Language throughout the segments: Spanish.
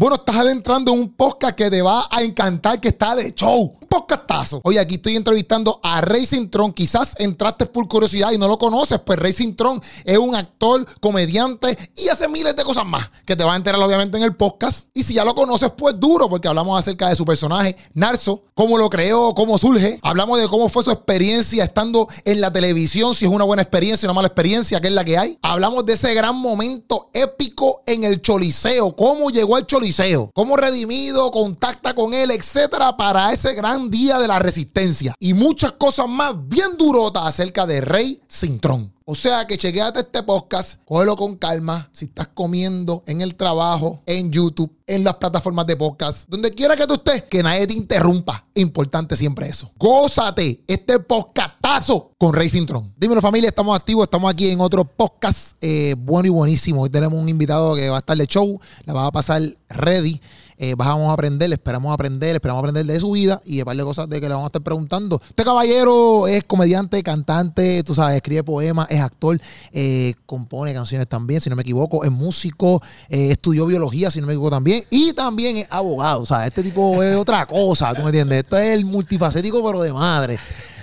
Bueno, estás adentrando en un podcast que te va a encantar, que está de show. Podcastazo. Oye, aquí estoy entrevistando a Racing Tron. Quizás entraste por curiosidad y no lo conoces, pues Racing Tron es un actor, comediante y hace miles de cosas más que te va a enterar obviamente en el podcast. Y si ya lo conoces, pues duro, porque hablamos acerca de su personaje, Narso, cómo lo creó, cómo surge. Hablamos de cómo fue su experiencia estando en la televisión, si es una buena experiencia una mala experiencia, que es la que hay. Hablamos de ese gran momento épico en el Choliseo, cómo llegó al Choliseo cómo redimido contacta con él, etcétera, para ese gran día de la resistencia. Y muchas cosas más bien durotas acerca de Rey Cintrón. O sea que chequeate este podcast, cógelo con calma. Si estás comiendo en el trabajo, en YouTube, en las plataformas de podcast, donde quiera que tú estés, que nadie te interrumpa. Importante siempre eso. Gózate este podcastazo con Racing Tron. Dímelo, familia, estamos activos, estamos aquí en otro podcast eh, bueno y buenísimo. Hoy tenemos un invitado que va a estar de show, la va a pasar ready. Eh, vamos a aprender, esperamos aprender, esperamos aprender de su vida y de par de cosas de que le vamos a estar preguntando. Este caballero es comediante, cantante, tú sabes, escribe poemas, es actor, eh, compone canciones también, si no me equivoco, es músico, eh, estudió biología, si no me equivoco también, y también es abogado. O sea, este tipo es otra cosa, ¿tú me entiendes? Esto es el multifacético, pero de madre.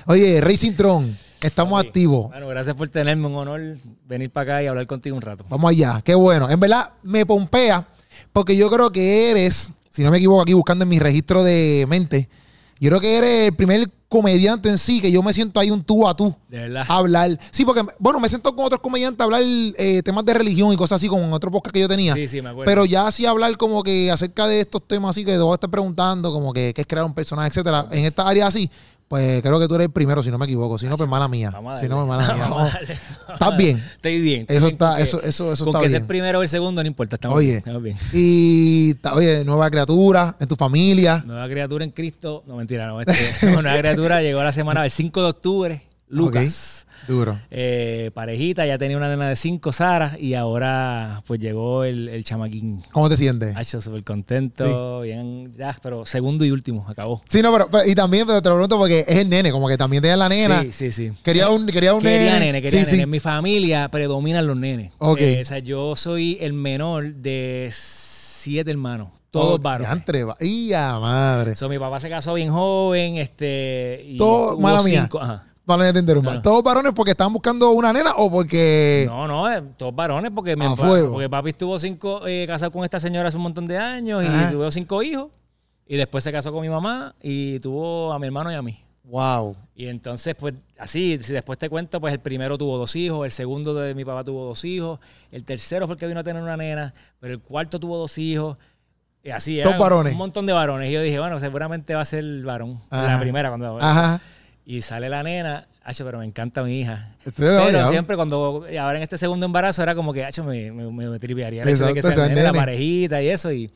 Oye, Racing Tron. Estamos activos. Bueno, gracias por tenerme, un honor venir para acá y hablar contigo un rato. Vamos allá, qué bueno. En verdad, me pompea porque yo creo que eres, si no me equivoco aquí buscando en mi registro de mente, yo creo que eres el primer comediante en sí que yo me siento ahí un tú a tú. De verdad. A hablar. Sí, porque, bueno, me siento con otros comediantes a hablar eh, temas de religión y cosas así, como en otro podcast que yo tenía. Sí, sí, me acuerdo. Pero ya así hablar como que acerca de estos temas así que te voy a estar preguntando, como que qué es crear un personaje, etcétera. En esta área así, pues creo que tú eres el primero, si no me equivoco. Si no, pues hermana mía. Vamos a Si no, pues hermana mía. Vamos. ¿Estás bien? Estoy bien. estoy Eso bien está, eso, eso, eso Con está que sea bien. el primero o el segundo, no importa. Estamos Oye. bien. Estamos bien. Y, oye, nueva criatura en tu familia. Nueva criatura en Cristo. No, mentira, no. Este, no, nueva criatura llegó la semana del 5 de octubre. Lucas. Duro. Eh, parejita, ya tenía una nena de 5, Sara, y ahora pues llegó el, el chamaquín. ¿Cómo te sientes? Súper contento, bien, ya, pero segundo y último, acabó. Sí, no, pero, pero- y también pero te lo pregunto porque es el nene, como que también tenía la nena. Sí, sí, sí. Quería un, quería un Quería nene. nene, quería sí, nene. sí. En mi familia predominan los nenes. Ok. Eh, o sea, yo soy el menor de siete hermanos, todos Oh, varones. diantre, va- ¡Y a madre! So, mi papá se casó bien joven, este, y Todo- mala mía. cinco, ajá. Vale, te interrumpa. Ajá. ¿Todos varones porque estaban buscando una nena o porque.? No, no, eh, todos varones, porque, mi papá- fuego. porque papi estuvo cinco, eh, casado con esta señora hace un montón de años Ajá. y tuvo cinco hijos. Y después se casó con mi mamá y tuvo a mi hermano y a mí. ¡Wow! Y entonces, pues, así, si después te cuento, pues el primero tuvo dos hijos, el segundo de mi papá tuvo dos hijos, el tercero fue el que vino a tener una nena, pero el cuarto tuvo dos hijos. Y así, varones. un montón de varones. Y yo dije, bueno, seguramente va a ser el varón. Ajá. La primera, cuando. Ajá. Y sale la nena, hacho, pero me encanta mi hija. Estoy Pero obligado. siempre cuando, ahora en este segundo embarazo era como que, hacho, me, me, me tripearía el hecho de que sea nene, la parejita y eso. Y,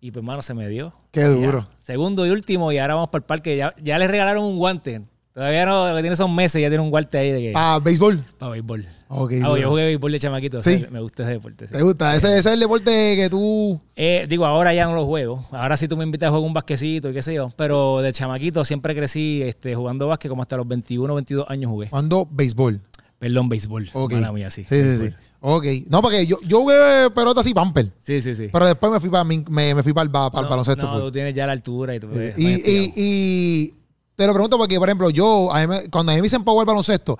y pues, mano, se me dio. Qué ya. duro. Segundo y último, y ahora vamos para el parque. Ya, ya le regalaron un guante. Todavía no, lo que tiene son meses, ya tiene un guante ahí de que, Ah, béisbol. para béisbol. Ok. Ah, duro. yo jugué béisbol de chamaquito. o Sí. sea, me gusta ese deporte. sí. ¿Te gusta? Ese, ese es el deporte que tú. Eh, digo, ahora ya no lo juego. Ahora sí tú me invitas a jugar un basquecito y qué sé yo. Pero de chamaquito siempre crecí este, jugando básquet como hasta los 21, 22 años jugué. Cuando béisbol. Perdón, béisbol. Ok. Mala mía, sí. Sí, sí, sí. Ok. No, porque yo, yo jugué pelota así, pamper. Sí, sí, sí. Pero después me fui para me, me fui para el, para el No, baloncesto. No, tú tienes ya la altura y tú puedes- y, y, y te lo pregunto porque, por ejemplo, yo, a mí me- cuando a mí me dicen jugar baloncesto,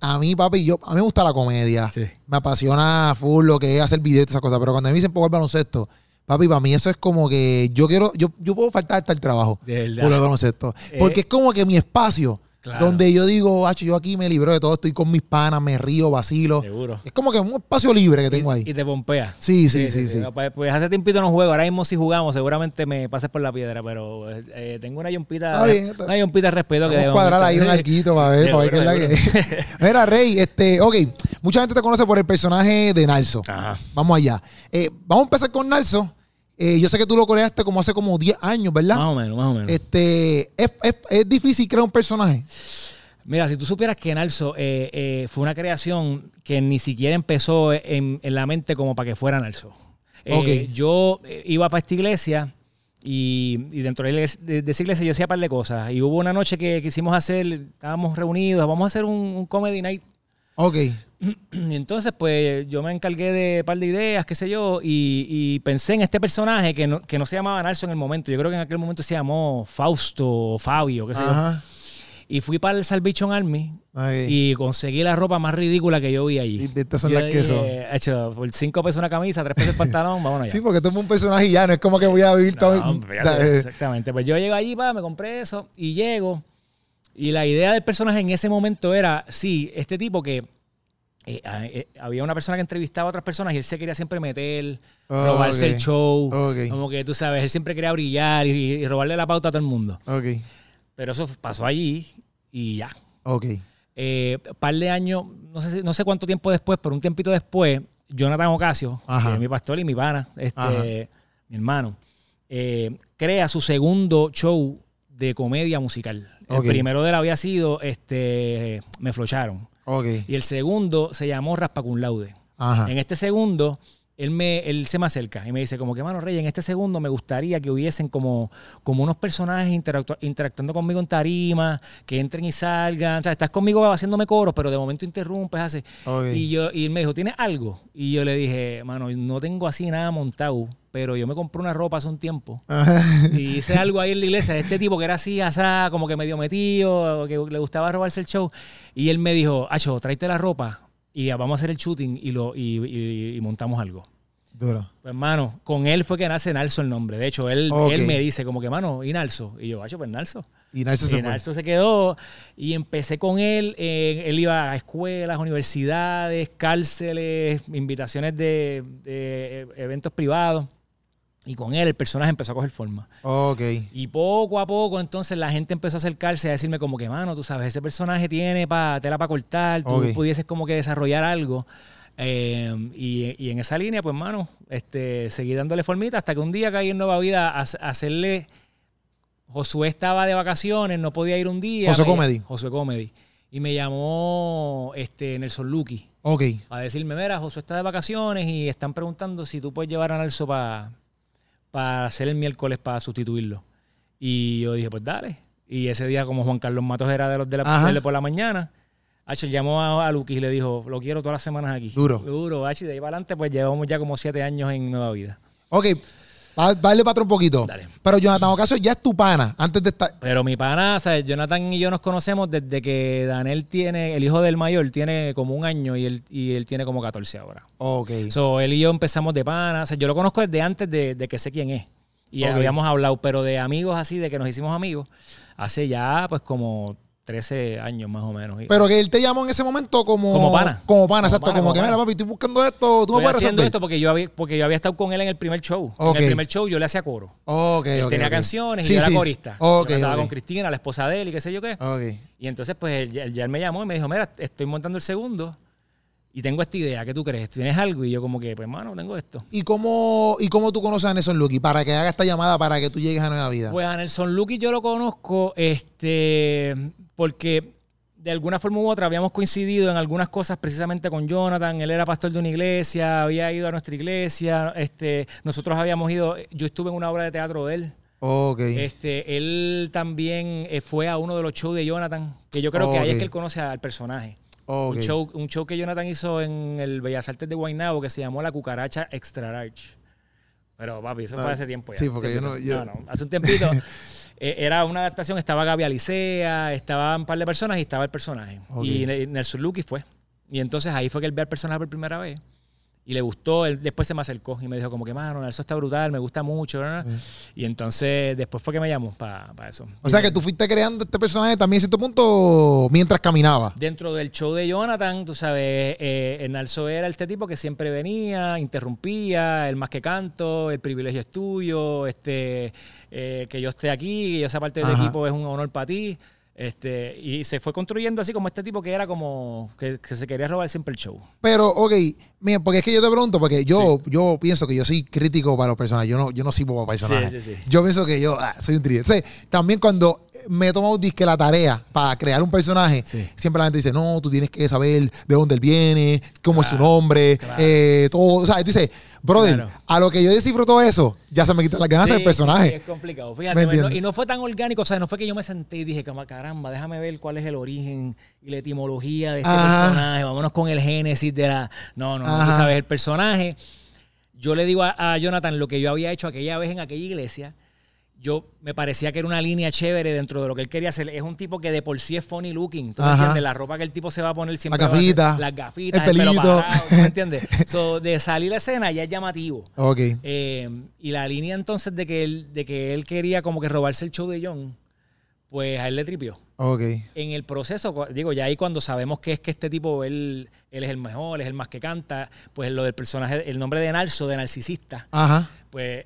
a mí, papi, yo, a mí me gusta la comedia. Sí. Me apasiona full lo que es hacer videos y esas cosas. Pero cuando a mí me dicen jugar baloncesto, papi, para mí eso es como que yo quiero, yo, yo puedo faltar hasta el trabajo De verdad. por el baloncesto. Eh, Porque es como que mi espacio, Claro. donde yo digo, hacho, yo aquí me libro de todo, estoy con mis panas, me río, vacilo. Seguro. Es como que un espacio libre que tengo ahí. y te pompea. Sí, sí, sí, sí. Pues, pues hace tiempito no juego. Ahora mismo si jugamos, seguramente me pases por la piedra. Pero eh, tengo una yompita. Bien, está- Una yompita de respeto que Vamos a de cuadrar ahí un arquito para ver, para ver qué es la que Mira, Rey, este, ok, mucha gente te conoce por el personaje de Narso. Ajá. Vamos allá. Eh, vamos a empezar con Narso. Eh, yo sé que tú lo creaste como hace como 10 años, ¿verdad? Más o menos, más o menos. Este, es, es- es difícil crear un personaje. Mira, si tú supieras que Narso eh, eh, fue una creación que ni siquiera empezó en, en la mente como para que fuera Narso. Eh, Ok. Yo iba para esta iglesia y, y dentro de- de esa iglesia yo hacía un par de cosas. Y hubo una noche que quisimos hacer, estábamos reunidos, vamos a hacer un, un comedy night. Ok. entonces, pues yo me encargué de un par de ideas, qué sé yo, y, y pensé en este personaje que no, que no se llamaba Nelson en el momento. Yo creo que en aquel momento se llamó Fausto o Fabio, qué sé yo. Y fui para el Salvation Army Ay. y conseguí la ropa más ridícula que yo vi allí. Y estas son Yo las que son. dije, "Hacho, por cinco pesos una camisa, tres pesos el pantalón, vámonos allá. Sí, porque tú un personaje y ya no es como que voy a vivir todo. No, fíjate, exactamente. Pues yo llego allí, pa, me compré eso y llego. Y la idea del personaje en ese momento era, sí, este tipo que eh, eh, había una persona que entrevistaba a otras personas y él se quería siempre meter, Oh, robarse el show. Como que tú sabes, él siempre quería brillar y, y robarle la pauta a todo el mundo. Pero eso pasó allí y ya. ok. Eh, par de años, no sé, no sé cuánto tiempo después, pero un tiempito después, Jonathan Ocasio, que es mi pastor y mi pana, este, mi hermano, crea su segundo show de comedia musical. El primero de él había sido este, Me Flocharon. Y el segundo se llamó Raspa Cum Laude. Ajá. En este segundo, él, me, él se me acerca y me dice como que, mano, Rey, en este segundo me gustaría que hubiesen como, como unos personajes interactu- interactuando conmigo en tarima, que entren y salgan. O sea, estás conmigo haciéndome coros, pero de momento interrumpes, haces. Ok. Y, yo, y él me dijo, ¿tienes algo? Y yo le dije, mano, no tengo así nada montado, pero yo me compré una ropa hace un tiempo. Ajá. Y hice algo ahí en la iglesia de este tipo que era así, asá, como que medio metido, que le gustaba robarse el show. Y él me dijo, Acho, tráete la ropa y vamos a hacer el shooting y, lo, y, y- y montamos algo. Duro. Pues, hermano, con él fue que nace Nalso el nombre. De hecho, él, él me dice como que, mano, ¿y Nalso? Y yo, Acho, pues Nalso. Y Narso Y se. Nalso se quedó y empecé con él. eh, él iba a escuelas, universidades, cárceles, invitaciones de, de, eh, eventos privados. Y con él el personaje empezó a coger forma. Ok. Y poco a poco, entonces la gente empezó a acercarse a decirme como que, mano, tú sabes, ese personaje tiene pa, tela para cortar, tú pudieses como que desarrollar algo. Eh, y, y en esa línea, pues, mano, este, seguí dándole formita hasta que un día caí en Nueva Vida a, a hacerle... Josué estaba de vacaciones, no podía ir un día. Josué Me- Comedy. Josué Comedy. Y me llamó este, Nelson Lucky Ok. a decirme, mira, Josué está de vacaciones y están preguntando si tú puedes llevar a Nelson para hacer el miércoles para sustituirlo. Y yo dije, pues dale. Y ese día, como Juan Carlos Matos era de los de la de por la mañana, H llamó a, a y le dijo, lo quiero todas las semanas aquí. Duro. Duro, H. De ahí para adelante, pues llevamos ya como siete años en Nueva Vida. Ok. Va- Dale para atrás un poquito. Dale. Pero Jonathan Ocasio ya es tu pana. Antes de estar. Pero mi pana, o sea, Jonathan y yo nos conocemos desde que Daniel tiene, el hijo del mayor, tiene como un año y él, y él tiene como 14 ahora. Ok. So, él y yo empezamos de pana. O sea, yo lo conozco desde antes de, de que sé quién es. Y habíamos hablado, pero de amigos así, de que nos hicimos amigos, hace ya pues como 13 años más o menos. Pero que él te llamó en ese momento como. Como pana. Como pana, Como exacto. pana, como como que, pana. mira, papi, estoy buscando esto. Tú me puedes haciendo resolver. esto porque yo, había, porque yo había estado con él en el primer show. En el primer show yo le hacía coro. Ok, Él ok. tenía canciones y Sí, yo era corista. Ok, yo estaba con Cristina, la esposa de él y qué sé yo qué. Ok. Y entonces, pues, él, ya- ya él me llamó y me dijo, mira, estoy montando el segundo y tengo esta idea. ¿Qué tú crees? ¿Tienes algo? Y yo como que, pues, mano, tengo esto. ¿Y cómo, ¿Y cómo tú conoces a Nelson Lucky? Para que haga esta llamada para que tú llegues a Nueva Vida. Pues a Nelson Lucky yo lo conozco este, porque de alguna forma u otra habíamos coincidido en algunas cosas precisamente con Jonathan. Él era pastor de una iglesia, había ido a nuestra iglesia. Este, nosotros habíamos ido, yo estuve en una obra de teatro de él. ok. Este, él también eh, fue a uno de los shows de Jonathan, que yo creo que ahí es que él conoce al personaje. Ok. Un, show, un show que Jonathan hizo en el Bellas Artes de Guaynabo que se llamó La Cucaracha Extra Large. Pero papi, eso Ah, fue hace tiempo ya. sí, porque yo no- yo- no, no, hace un tiempito. eh, era una adaptación, estaba Gaby Alicea, estaban un par de personas y estaba el personaje. Ok. Y Ne- Nelson Lucky fue. Y entonces ahí fue que él ve al personaje por primera vez. Y le gustó, él después se me acercó y me dijo como que, mano, Nelson está brutal, me gusta mucho. Y entonces después fue que me llamó para eso. O sea que tú fuiste creando este personaje también a cierto punto mientras caminaba. Dentro del show de Jonathan, tú sabes, eh, Enalzo era este tipo que siempre venía, interrumpía, el más que canto, el privilegio es tuyo, este, eh, que yo esté aquí, que yo sea parte del Ajá. equipo es un honor para ti. Este, y se fue construyendo así como este tipo que era como que, que se quería robar siempre el show. Pero, ok, mira, porque es que yo te pregunto, porque yo, yo pienso que yo soy crítico para los personajes. Yo no, yo no sirvo para personajes. Sí, sí, sí. Yo pienso que yo ah, soy un trío. también cuando me he tomado disque la tarea para crear un personaje, siempre la gente dice, no, tú tienes que saber de dónde él viene, cómo es su nombre, claro. eh, todo. O sea, dice, Brother, Claro. a lo que yo descifro todo eso, ya se me quitan las ganas Sí, del personaje. sí, es complicado. ¿Me Fíjate, no- y no fue tan orgánico, o sea, no fue que yo me senté y dije, "Cama- caramba, déjame ver cuál es el origen y la etimología de este Ajá. personaje, vámonos con el génesis de la... No, no, no, tú Ajá. sabes, el personaje, yo le digo a, a Jonathan lo que yo había hecho aquella vez en aquella iglesia, yo me parecía que era una línea chévere dentro de lo que él quería hacer. Es un tipo que de por sí es funny looking. ¿Tú me entiendes? La ropa que el tipo se va a poner siempre. Las gafitas, Las gafitas, el el, pelo pelito. parado, ¿tú me entiendes? So, de salir a escena ya es llamativo. Ok. Eh, y la línea entonces de que, él, de que él quería como que robarse el show de John, pues a él le tripió. Ok. En el proceso, digo, ya ahí cuando sabemos que es que este tipo, él, él es el mejor, es el más que canta, pues lo del personaje, el nombre de Narso, de narcisista, Ajá. pues,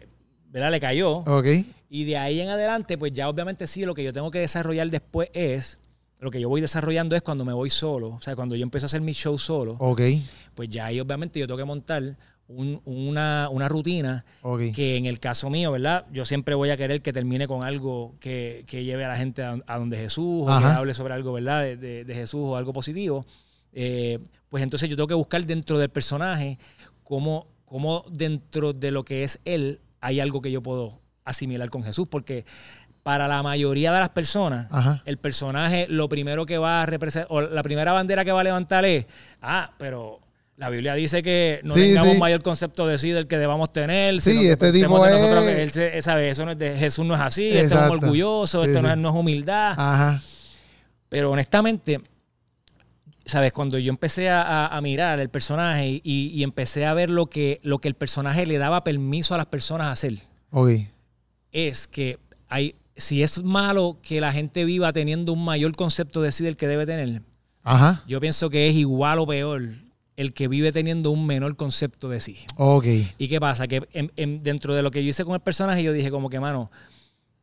¿verdad? Le cayó. Ok. Y de ahí en adelante, pues ya obviamente sí, lo que yo tengo que desarrollar después es, lo que yo voy desarrollando es cuando me voy solo, o sea, cuando yo empiezo a hacer mi show solo, Ok. pues ya ahí obviamente yo tengo que montar un- una, una rutina Ok. que en el caso mío, ¿verdad? Yo siempre voy a querer que termine con algo que, que lleve a la gente a, a donde Jesús, o que hable sobre algo, ¿verdad? De, de- de Jesús o algo positivo. Eh, pues entonces yo tengo que buscar dentro del personaje cómo, cómo dentro de lo que es él hay algo que yo puedo asimilar con Jesús, porque para la mayoría de las personas, Ajá. el personaje lo primero que va a representar, o la primera bandera que va a levantar es, ah, pero la Biblia dice que no Sí, tengamos sí. mayor concepto de sí del que debamos tener, Sí, sino que este tipo de nosotros es- que él se- sabe, eso no es de, Jesús no es así, este es Exacto. un orgulloso, Sí, esto no, es, no es humildad. Ajá. Pero honestamente, ¿sabes? Cuando yo empecé a, a- mirar el personaje y, y empecé a ver lo que, lo que el personaje le daba permiso a las personas a hacer, Ok. Es que hay, si es malo que la gente viva teniendo un mayor concepto de sí del que debe tener, Ajá. yo pienso que es igual o peor el que vive teniendo un menor concepto de sí. Ok. ¿Y qué pasa? Que en- en- dentro de lo que yo hice con el personaje, yo dije como que, mano,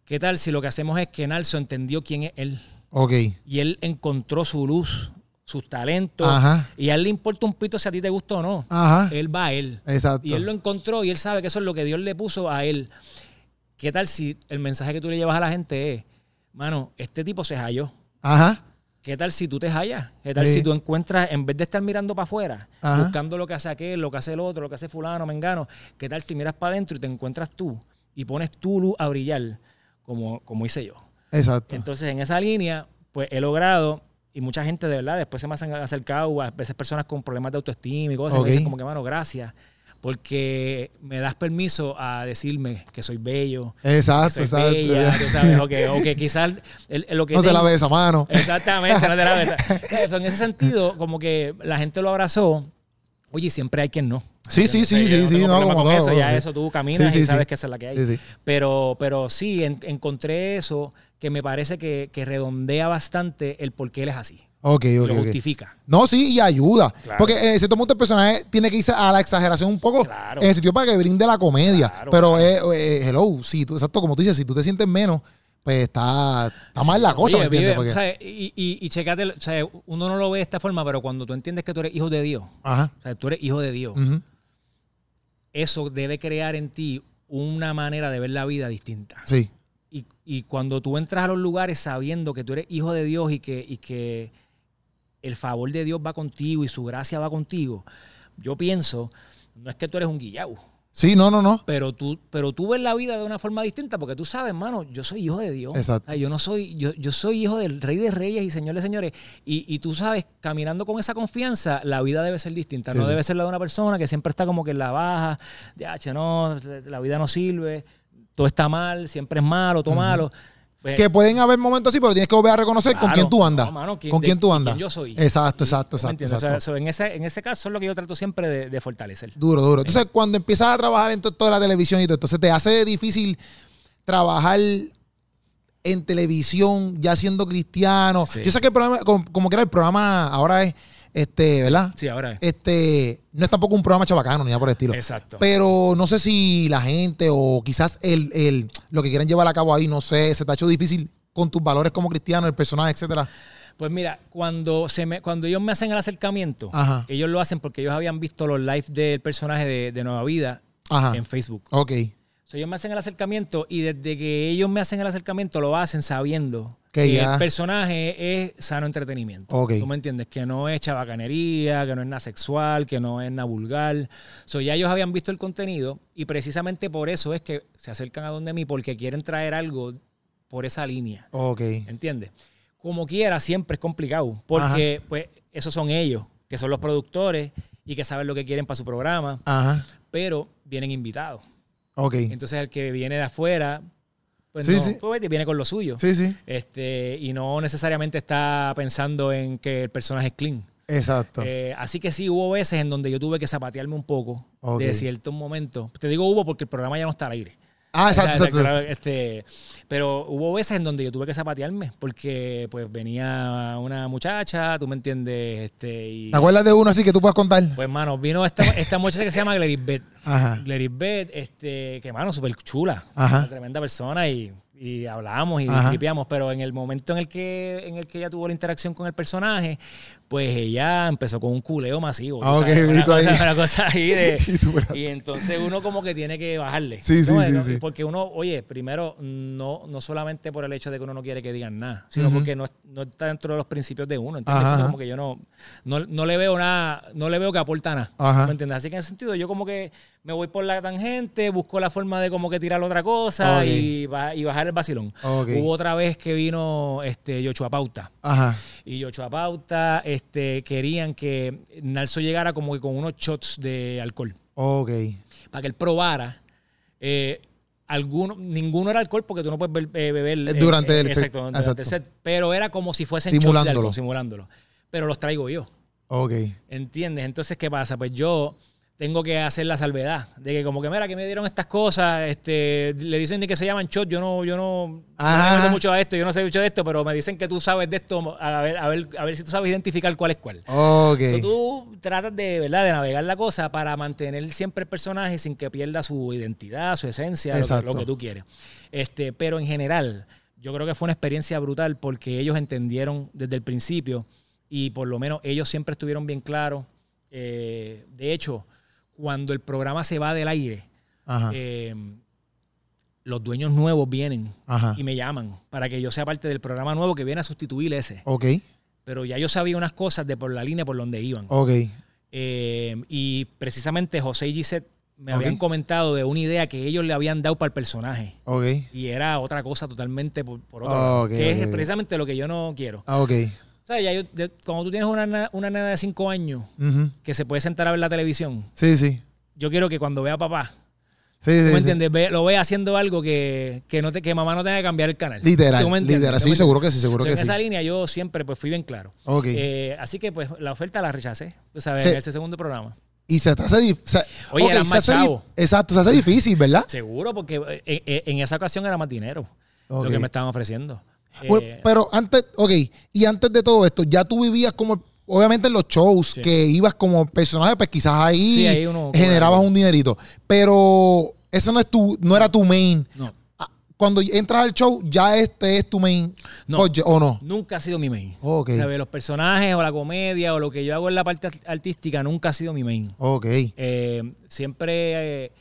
¿qué tal si lo que hacemos es que Nalso entendió quién es él? Ok. Y él encontró su luz, sus talentos. Ajá. Y a él le importa un pito si a ti te gusta o no. Ajá. Él va a él. Exacto. Y él lo encontró y él sabe que eso es lo que Dios le puso a él. ¿Qué tal si el mensaje que tú le llevas a la gente es, mano, este tipo se halló? Ajá. ¿Qué tal si tú te hallas? ¿Qué tal Sí. si tú encuentras, en vez de estar mirando para afuera, Ajá. buscando lo que hace aquel, lo que hace el otro, lo que hace fulano, mengano, qué tal si miras para adentro y te encuentras tú y pones tu luz a brillar como, como hice yo? Exacto. Entonces, en esa línea, pues he logrado, y mucha gente de verdad, después se me han acercado, a veces personas con problemas de autoestima y cosas, y Ok. me dicen como que, mano, gracias, porque me das permiso a decirme que soy bello, que Exacto. soy Exacto. bella, tú sabes, o que, o que quizás el- el- lo que No te tengo- laves esa mano. Exactamente, no te la ves. En ese sentido, como que la gente lo abrazó. Oye, siempre hay quien no. Sí, sí, sí, sí, no sí, no, como todo, eso, ya eso tú caminas y sabes que esa es la que hay. Pero, pero sí, en- encontré eso que me parece que, que redondea bastante el por qué él es así. Ok, Y ok, lo justifica. No, sí, y ayuda. Claro. Porque en cierto punto el personaje tiene que irse a la exageración un poco Claro. en el sitio para que brinde la comedia. Claro, Pero, eh, eh, hello, sí, tú, exacto, como tú dices, si tú te sientes menos, pues está, está mal la cosa, Oye, ¿me entiendes? vive, Porque- o sea, y, y, y checate, o sea, uno no lo ve de esta forma, pero cuando tú entiendes que tú eres hijo de Dios, Ajá. o sea, tú eres hijo de Dios, eso debe crear en ti una manera de ver la vida distinta. Sí. Y, y cuando tú entras a los lugares sabiendo que tú eres hijo de Dios y que, y que el favor de Dios va contigo y su gracia va contigo, yo pienso, no es que tú eres un guillau, Sí, no, no, no. pero tú, pero tú ves la vida de una forma distinta porque tú sabes, hermano, yo soy hijo de Dios. Exacto. O sea, yo no soy, yo, yo soy hijo del rey de reyes y señor de señores. Y, y tú sabes, caminando con esa confianza, la vida debe ser distinta. Sí, no sí. debe ser la de una persona que siempre está como que en la baja, ya, che, no, la vida no sirve, todo está mal, siempre es malo, todo malo. Pues, Que pueden haber momentos así, pero tienes que volver a reconocer con quién tú andas. no, mano, con de- quién tú andas. quién yo soy. Exacto, exacto, ¿Me exacto. entiendes? O sea, exacto. en, ese, en ese caso es lo que yo trato siempre de, de fortalecer. Duro, duro. Entonces, cuando empiezas a trabajar en to- toda la televisión y todo, entonces te hace difícil trabajar en televisión ya siendo cristiano. Sí. Yo sé que el programa, como, como que era el programa ahora es, este, ¿verdad? Sí, ahora es. Este, no es tampoco un programa chabacano ni nada por el estilo. Exacto. Pero no sé si la gente o quizás el, el, lo que quieren llevar a cabo ahí, no sé, se te ha hecho difícil con tus valores como cristiano, el personaje, etcétera. Pues mira, cuando se me, cuando ellos me hacen el acercamiento, Ajá. ellos lo hacen porque ellos habían visto los live del personaje de, de Nueva Vida Ajá. en Facebook. Ok. So, ellos me hacen el acercamiento y desde que ellos me hacen el acercamiento lo hacen sabiendo Que el personaje es sano entretenimiento. Ok. ¿Tú me entiendes? Que no es chabacanería, que no es nada sexual, que no es nada vulgar. So, ya ellos habían visto el contenido y precisamente por eso es que se acercan a donde mí porque quieren traer algo por esa línea. Ok. ¿Entiendes? Como quiera, siempre es complicado. Porque, pues, esos son ellos, que son los productores y que saben lo que quieren para su programa, Ajá. pero vienen invitados. Ok. Entonces, el que viene de afuera, pues, Sí, no, sí. pues, viene con lo suyo. Sí, sí. Este, y no necesariamente está pensando en que el personaje es clean. Exacto. Eh, así que sí, hubo veces en donde yo tuve que zapatearme un poco Ok. de ciertos momentos. Te digo hubo porque el programa ya no está al aire. Ah, exacto, exacto. este, pero hubo veces en donde yo tuve que zapatearme porque pues venía una muchacha, tú me entiendes, este, y ¿Te acuerdas de uno así que tú puedas contar? pues mano, vino esta, esta muchacha que se llama Gladys Beth. Ajá. Gladys Beth, este, que mano, súper chula, Ajá. una tremenda persona y, y hablamos y tripeamos, pero en el momento en el que en el que ella tuvo la interacción con el personaje, pues ella empezó con un culeo masivo. Ah, ok, sabes, vi una, ahí. cosa, una cosa ahí de... Y tú, pero- Y entonces uno como que tiene que bajarle. Sí, sí, sí, No, sí. Porque uno, oye, primero, no, no solamente por el hecho de que uno no quiere que digan nada, sino porque no, no está dentro de los principios de uno. ajá. Como que yo no, no, no le veo nada, no le veo que aporta nada. Ajá. ¿Me entiendes? Así que en ese sentido, yo como que me voy por la tangente, busco la forma de como que tirar otra cosa y, ba- y bajar el vacilón. Hubo otra vez que vino este Yochoa Pauta. Ajá. Y Yochoa Pauta este, querían que Nalso llegara como que con unos shots de alcohol Ok. para que él probara. Eh, alguno, ninguno era alcohol porque tú no puedes eh, beber Eh, durante el set. exacto, durante Exacto. el set, pero era como si fuesen shots de Simulándolo. alcohol, simulándolo. Pero los traigo yo, Ok. ¿entiendes? Entonces, ¿qué pasa? Pues yo tengo que hacer la salvedad de que como que mira que me dieron estas cosas, este, le dicen de que se llaman shots, yo no, yo no, no me mucho a esto, yo no sé mucho de esto, pero me dicen que tú sabes de esto, a ver, a ver, a ver si tú sabes identificar cuál es cuál. Ok. So, tú tratas de, ¿verdad? de navegar la cosa para mantener siempre el personaje sin que pierda su identidad, su esencia, lo que, lo que tú quieres. Este, pero en general, yo creo que fue una experiencia brutal porque ellos entendieron desde el principio y por lo menos ellos siempre estuvieron bien claros. Eh, de hecho, cuando el programa se va del aire, Ajá. eh, los dueños nuevos vienen Ajá. y me llaman para que yo sea parte del programa nuevo que viene a sustituir ese. Ok. Pero ya yo sabía unas cosas de por la línea por donde iban. Ok. Eh, y precisamente José y Gisette me habían comentado de una idea que ellos le habían dado para el personaje. Ok. Y era otra cosa totalmente por, por otro Ah, lado. ok, que es precisamente lo que yo no quiero. Ah, ok. Sea, ya yo- de- cuando tú tienes una, nena- una nena de 5 años que se puede sentar a ver la televisión, Sí, sí. yo quiero que cuando vea a papá, Sí, ¿tú sí, me sí. entiendes? Ve- lo vea haciendo algo que, que, no te, que mamá no tenga que cambiar el canal. Literal. ¿Tú me? Literal. ¿Tú Sí, me seguro que sí, seguro que en sí. esa línea yo siempre pues fui bien claro. Ok. Eh, así que pues la oferta la rechacé, tú sabes, en ese segundo programa. Y se te hace difícil. Oye, eran más chavos. Exacto, se hace difícil, ¿verdad? Seguro, porque eh, eh, en esa ocasión era más dinero lo que me estaban ofreciendo. Bueno, Eh, pero antes, ok, y antes de todo esto, ya tú vivías como, obviamente en los shows, Sí. que ibas como personaje, pues quizás ahí, Sí, ahí uno generabas un dinerito. Pero eso no es tu, no era tu main. no, Ah, Cuando entras al show, ya este es tu main. No. ¿O no? nunca ha sido mi main. Ok. ¿Sabes? Los personajes o la comedia o lo que yo hago en la parte art- artística nunca ha sido mi main. Ok. Eh, siempre. eh,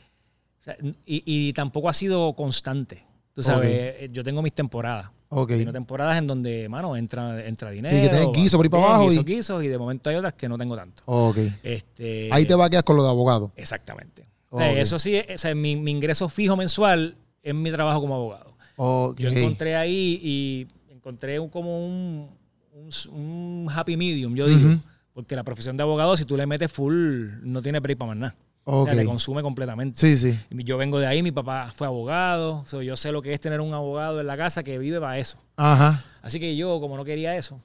o sea, y, y tampoco ha sido constante. Tú sabes, yo tengo mis temporadas. Ok. Tengo temporadas en donde, mano, entra, entra dinero. que tienes guiso por ahí para abajo guiso, y- de momento hay otras que no tengo tanto. Ok. Este, Ahí te va a quedar con lo de abogado. Exactamente. O sea, Ok. Eso sí, o sea, mi, mi ingreso fijo mensual es mi trabajo como abogado. Ok. Yo encontré ahí y encontré un- como un, un, un happy medium, yo digo. Porque la profesión de abogado, si tú le metes full, no tiene break para más nada. O Ok. sea, te consume completamente. Sí, sí. Yo vengo de ahí, mi papá fue abogado, so, yo sé lo que es tener un abogado en la casa que vive para eso. Ajá. Así que yo, como no quería eso,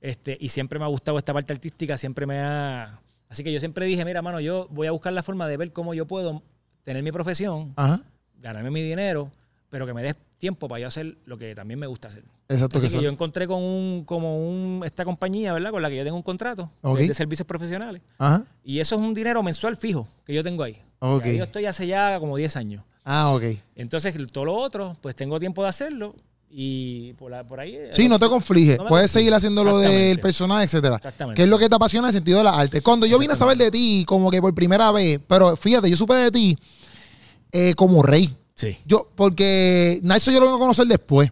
este, y siempre me ha gustado esta parte artística, siempre me ha... Así que yo siempre dije, mira, mano, yo voy a buscar la forma de ver cómo yo puedo tener mi profesión, Ajá. ganarme mi dinero, pero que me des tiempo para yo hacer lo que también me gusta hacer. Exacto Así que que yo encontré con un, como un, esta compañía, ¿verdad? Con la que yo tengo un contrato de- servicios profesionales. Ajá. Y eso es un dinero mensual fijo que yo tengo ahí. Yo estoy hace ya como 10 años. Ah, ok. Entonces, todo lo otro, pues tengo tiempo de hacerlo y por, la- por ahí... Sí, no te conflige. No Puedes seguir haciendo lo del personaje, etcétera. Exactamente. ¿Qué es lo que te apasiona en el sentido de la arte? Cuando yo vine a saber de ti, como que por primera vez, pero fíjate, yo supe de ti eh, como rey. Sí. Yo, porque Nacho yo lo vengo a conocer después.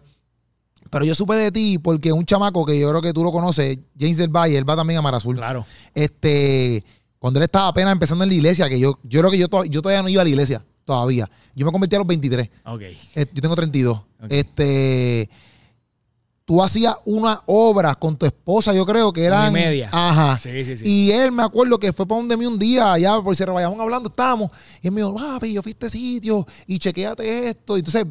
Pero yo supe de ti porque un chamaco que yo creo que tú lo conoces, James del Valle, él va también a Mar Azul. Claro. Este, cuando él estaba apenas empezando en la iglesia, que yo, yo creo que yo, to- yo todavía no iba a la iglesia, todavía. Yo me convertí a los 23. Ok. Eh, yo tengo 32. Ok. Este, tú hacías una obra con tu esposa, yo creo que Una y eran... media. Ajá. Sí, sí, sí. Y él me acuerdo que fue para donde mí un día, allá por Sierra Bayamón hablando, estábamos. Y él me dijo, papi, yo fui a este sitio y chequéate esto. Y entonces,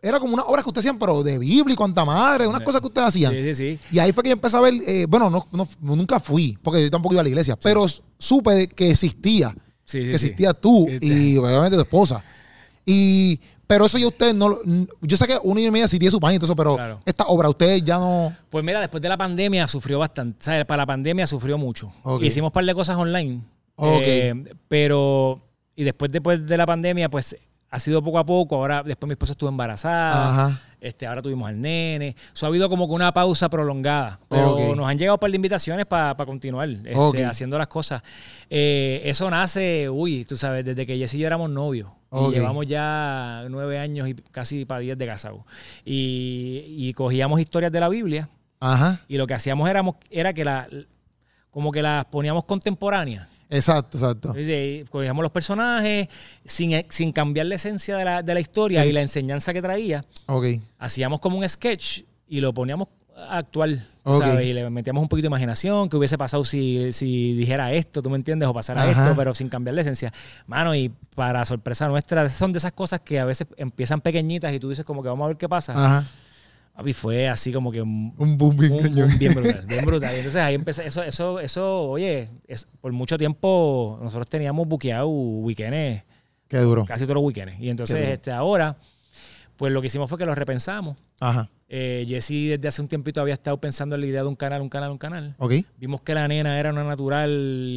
era como una obra que ustedes hacían, pero de Biblia y cuanta madre, unas Sí. cosas que ustedes hacían. Sí, sí, sí. Y ahí fue que yo empecé a ver, eh, bueno, no, no- nunca fui, porque yo tampoco iba a la iglesia, pero supe de que existía, Sí, sí, que sí. existía tú y obviamente tu esposa. Y, pero eso ya ustedes no lo, yo sé que una y media sí tiene su pan y todo eso, pero Claro. esta obra ustedes ya no, Pues mira, después de la pandemia sufrió bastante. ¿sabes? Para la pandemia sufrió mucho. Ok. Hicimos un par de cosas online. Ok. Eh, pero, y después, después de la pandemia, pues ha sido poco a poco. Ahora, después mi esposa estuvo embarazada. ajá, Este, ahora tuvimos al nene. Eso ha habido como que una pausa prolongada. Pero nos han llegado un par de invitaciones para continuar este, haciendo las cosas. Eh, eso nace, uy, tú sabes, desde que Jessy y yo éramos novios. Y llevamos ya nueve años y casi para diez de casados. Y, y cogíamos historias de la Biblia ajá, y lo que hacíamos éramos, era que la, como que las poníamos contemporáneas. Exacto, exacto. Cogíamos los personajes sin, sin cambiar la esencia de la, de la historia y la enseñanza que traía Ok, hacíamos como un sketch y lo poníamos actual, tú Ok. ¿sabes? Y le metíamos un poquito de imaginación, que hubiese pasado si, si dijera esto, ¿tú me entiendes? O pasara Ajá. esto, pero sin cambiar la esencia. Mano, y para sorpresa nuestra, son de esas cosas que a veces empiezan pequeñitas y tú dices como que vamos a ver qué pasa. ajá, Papi, fue así como que un, un boom bien un cañón. boom bien brutal, bien brutal. Y entonces ahí empecé, eso, eso, eso, oye, es, por mucho tiempo nosotros teníamos buqueado weekends, Qué duro. casi todos los weekends. Y entonces este, ahora, pues lo que hicimos fue que lo repensamos. Ajá, Eh, Jesse desde hace un tiempito había estado pensando en la idea de un canal, un canal, un canal. ok. Vimos que la nena era una natural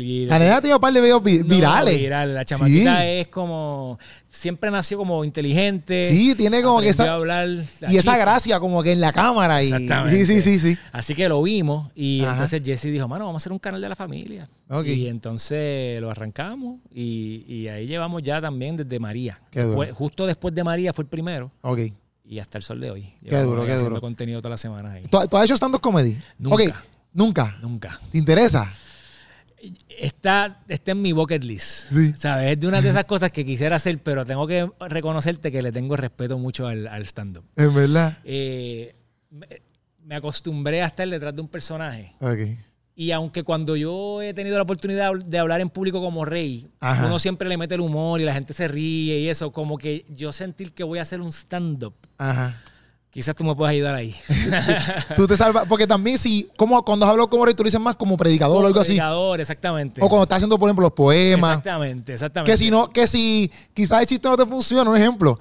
y... La nena tiene un par de videos vi- No, virales. viral. La chamaquita Sí. es como... Siempre nació como inteligente. Sí, tiene como que esa, hablar, la y esa gracia como que en la cámara. Y, Exactamente. sí, sí, sí, sí. Así que lo vimos y Ajá. entonces Jesse dijo, mano, vamos a hacer un canal de la familia. Ok. Y entonces lo arrancamos y, y ahí llevamos ya también desde María. Qué. Después- justo después de María fue el primero Ok. Y hasta el sol de hoy. Qué duro, qué haciendo duro. contenido todas las semanas ahí. ¿Tú, tú has hecho stand-up comedy? Nunca. Ok, nunca. Nunca. ¿Te interesa? Está, está en mi bucket list. Sí. ¿Sabes? Es de una de esas cosas que quisiera hacer, pero tengo que reconocerte que le tengo respeto mucho al, al stand-up. En verdad. Eh, me, me acostumbré a estar detrás de un personaje. Ok. Y aunque cuando yo he tenido la oportunidad de hablar en público como rey, Ajá. uno siempre le mete el humor y la gente se ríe y eso, como que yo sentir que voy a hacer un stand-up. Ajá. Quizás tú me puedas ayudar ahí. Tú te salvas. Porque también, si, como cuando has hablado como rey, tú lo dices más como predicador o algo así. Predicador, exactamente. O cuando estás haciendo, por ejemplo, los poemas. Exactamente, exactamente. Que si no, que si quizás el chiste no te funciona, un ejemplo.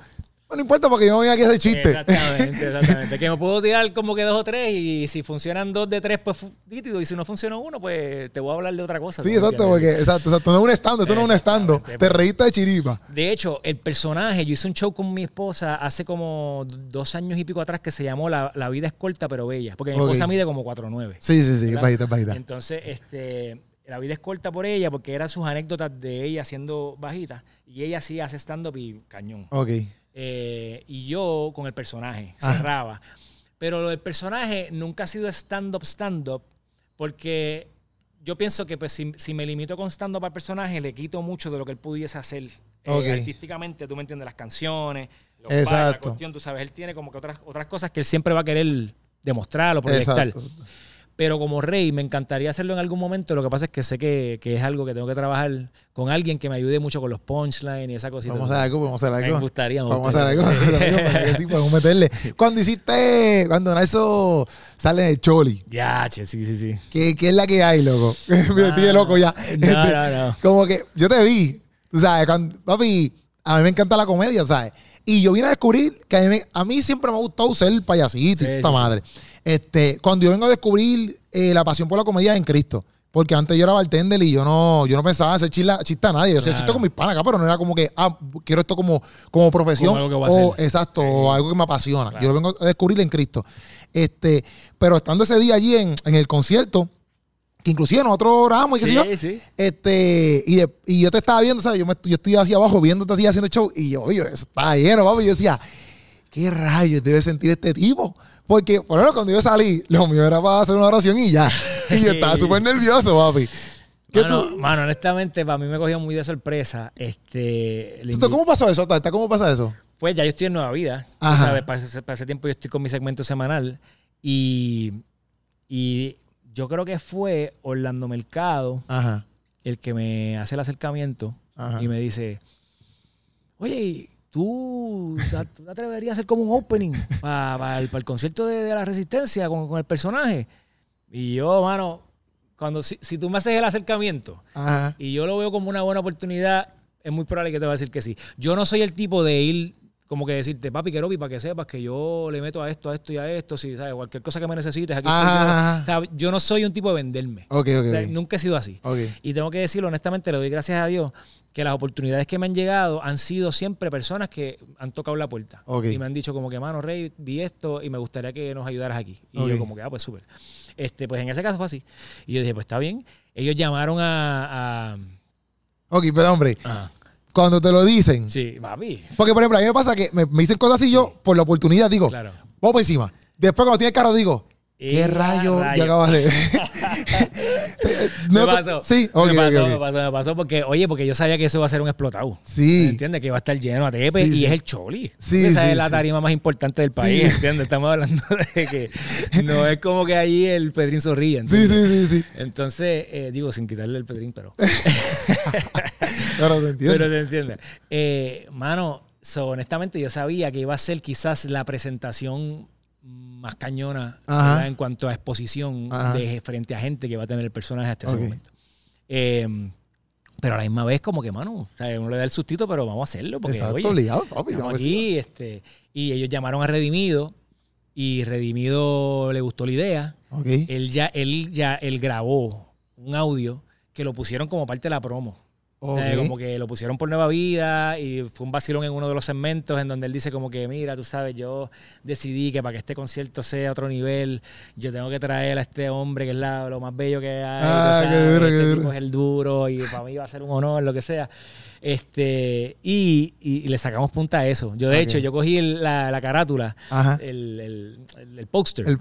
No importa porque yo no voy aquí a hacer chiste. Exactamente, exactamente. que me puedo tirar como que dos o tres y si funcionan dos de tres, pues nítido. Y si no funciona uno, pues te voy a hablar de otra cosa. Sí, ¿tú exacto, porque exacto, exacto. No es un stand, esto no es un stand. Exactamente. Te reíste de chiripa. De hecho, el personaje, yo hice un show con mi esposa hace como dos años y pico atrás que se llamó La, La vida es corta pero bella. Porque mi esposa mide como 4'9". Sí, sí, sí, bajita, bajita. Entonces, este, la vida es corta por ella porque eran sus anécdotas de ella siendo bajita. Y ella sí hace stand-up y cañón. Ok. Eh, y yo con el personaje Ajá. cerraba. Pero lo del personaje nunca ha sido stand-up, stand-up, porque yo pienso que pues, si, si me limito con stand-up al personaje, le quito mucho de lo que él pudiese hacer eh, Ok. artísticamente. Tú me entiendes, las canciones, los bailes, Exacto. la cuestión, tú sabes, él tiene como que otras, otras cosas que él siempre va a querer demostrar o proyectar. Exacto. Pero como rey, me encantaría hacerlo en algún momento. Lo que pasa es que sé que, que es algo que tengo que trabajar con alguien que me ayude mucho con los punchlines y esa cosita. Vamos a hacer algo, vamos a hacer Me algo. gustaría, me Vamos a algo. gustaría. vamos a hacer algo, para que sí, podemos meterle. Cuando hiciste, cuando Naso sale el Choli, Ya, che, sí, sí, sí. ¿qué, qué es la que hay, loco? Mira, estoy de loco ya. No, Este, no, no. Como que yo te vi, tú sabes, cuando, papi, a mí me encanta la comedia, ¿sabes? Y yo vine a descubrir que a mí, me- a mí siempre me ha gustado ser payasito y Sí, esta sí, madre. Este, cuando yo vengo a descubrir eh, la pasión por la comedia en Cristo. Porque antes yo era bartender y yo no, yo no pensaba hacer chila- chiste a nadie. Yo hacía Claro. chiste con mis panas acá, pero no era como que, ah, quiero esto como, como profesión. Como algo que voy a o, hacer. exacto, o algo que me apasiona. Claro. Yo lo vengo a descubrir en Cristo. Este, pero estando ese día allí en, en el concierto, que inclusive nosotros oramos y qué sé yo, Sí, este, y, de- y yo te estaba viendo, ¿sabes? Yo, me, yo estoy así abajo viéndote así haciendo show y yo, oye, eso está lleno, papi. Y yo decía, ¿qué rayos debe sentir este tipo? Porque, por ejemplo, cuando yo salí, lo mío era para hacer una oración y ya. Y yo estaba súper nervioso, papi. ¿Qué Mano, tú- mano, honestamente, para mí me cogió muy de sorpresa. Este, ¿Cómo pasó eso, Tata? ¿Cómo pasa eso? Pues ya yo estoy en Nueva Vida. Ajá. para, ese- para ese tiempo yo estoy con mi segmento semanal. Y, y yo creo que fue Orlando Mercado Ajá. el que me hace el acercamiento Ajá. y me dice, oye, ¿tú, te- atreverías a hacer como un opening para el, pa el concierto de, de la Resistencia con, con el personaje? Y yo, mano, cuando si, si tú me haces el acercamiento Ajá. y yo lo veo como una buena oportunidad, es muy probable que te va a decir que sí. Yo no soy el tipo de ir como que decirte, papi, quiero para que sepas que yo le meto a esto, a esto y a esto, si sabes, cualquier cosa que me necesites, aquí estoy. Ajá. O sea, yo no soy un tipo de venderme. Ok, ok. O sea, ok. nunca he sido así. Y tengo que decirlo honestamente, le doy gracias a Dios que las oportunidades que me han llegado han sido siempre personas que han tocado la puerta. Y me han dicho como que, mano, Rey, vi esto y me gustaría que nos ayudaras aquí. Y yo como que, ah, pues súper. Este, pues en ese caso fue así. Y yo dije, pues está bien. Ellos llamaron a... a- Ok, pero hombre, Ajá. Cuando te lo dicen. sí, papi. Porque, por ejemplo, a mí me pasa que me, me dicen cosas así yo, por la oportunidad, digo, Claro. vamos por encima. Después, cuando tiene el carro, digo, ¿qué rayo, rayo. acabas de.? me te- pasó. Sí, ok, me pasó, me pasó, me pasó porque, oye, porque yo sabía que eso va a ser un explotado. Sí. ¿Entiendes? Que va a estar lleno a tepe Sí, y sí. es el Choli. Sí, Esa es la tarima más importante del país. ¿entiendes? Estamos hablando de que no es como que allí el Pedrín sonríe, Sí, ¿entiendes? sí, sí, sí. Entonces, eh, digo, sin quitarle el Pedrín, pero... Claro, te entiendo. pero te entiendes. Eh, mano, so, honestamente yo sabía que iba a ser quizás la presentación más cañona en cuanto a exposición Ajá. de frente a gente que va a tener el personaje hasta ese momento. Eh, pero a la misma vez como que, mano, o sea, uno le da el sustito, pero vamos a hacerlo. Porque, Exacto, oye, papi. vamos aquí, este, y ellos llamaron a Redimido y Redimido le gustó la idea. Él ya, él ya, él grabó un audio que lo pusieron como parte de la promo. Ok. como que lo pusieron por Nueva Vida y fue un vacilón en uno de los segmentos en donde él dice como que, mira, tú sabes, yo decidí que para que este concierto sea a otro nivel, yo tengo que traer a este hombre que es la- lo más bello que hay. Ah, qué sabes, duro, qué este duro. es el duro y para mí va a ser un honor, lo que sea. Este, y, y- y le sacamos punta a eso. Yo, de Ok. hecho, yo cogí el- la, la carátula, el, el, el, póster.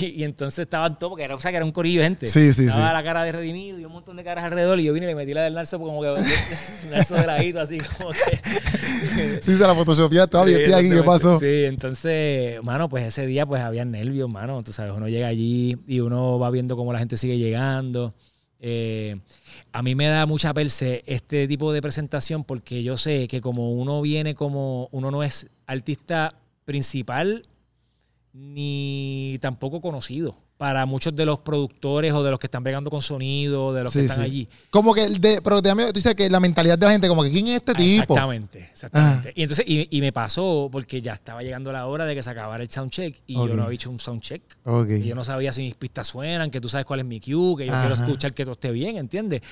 Y, y entonces estaban todos, porque era, o sea, que era un corillo de gente. Sí, sí, Estaba sí. la cara de Redimido y un montón de caras alrededor. Y yo vine y le metí la del Narso como que Narso de ladito, así como que. Sí, se la photoshopeaste. Sí, Estoy aquí, ¿qué pasó? Sí, entonces, mano, pues ese día pues había nervios, mano. Tú sabes, uno llega allí y uno va viendo cómo la gente sigue llegando. Eh, a mí me da mucha perse este tipo de presentación porque yo sé que como uno viene como, uno no es artista principal ni tampoco conocido para muchos de los productores o de los que están bregando con sonido, de los Sí, que están sí. allí. Como que, el de, pero también tú dices que la mentalidad de la gente, como que, ¿quién es este tipo? Exactamente, exactamente. Y entonces, y, y me pasó porque ya estaba llegando la hora de que se acabara el soundcheck y yo no había hecho un soundcheck. Ok. Y yo no sabía si mis pistas suenan, que tú sabes cuál es mi cue, que yo Ajá. quiero escuchar que todo esté bien, ¿entiendes?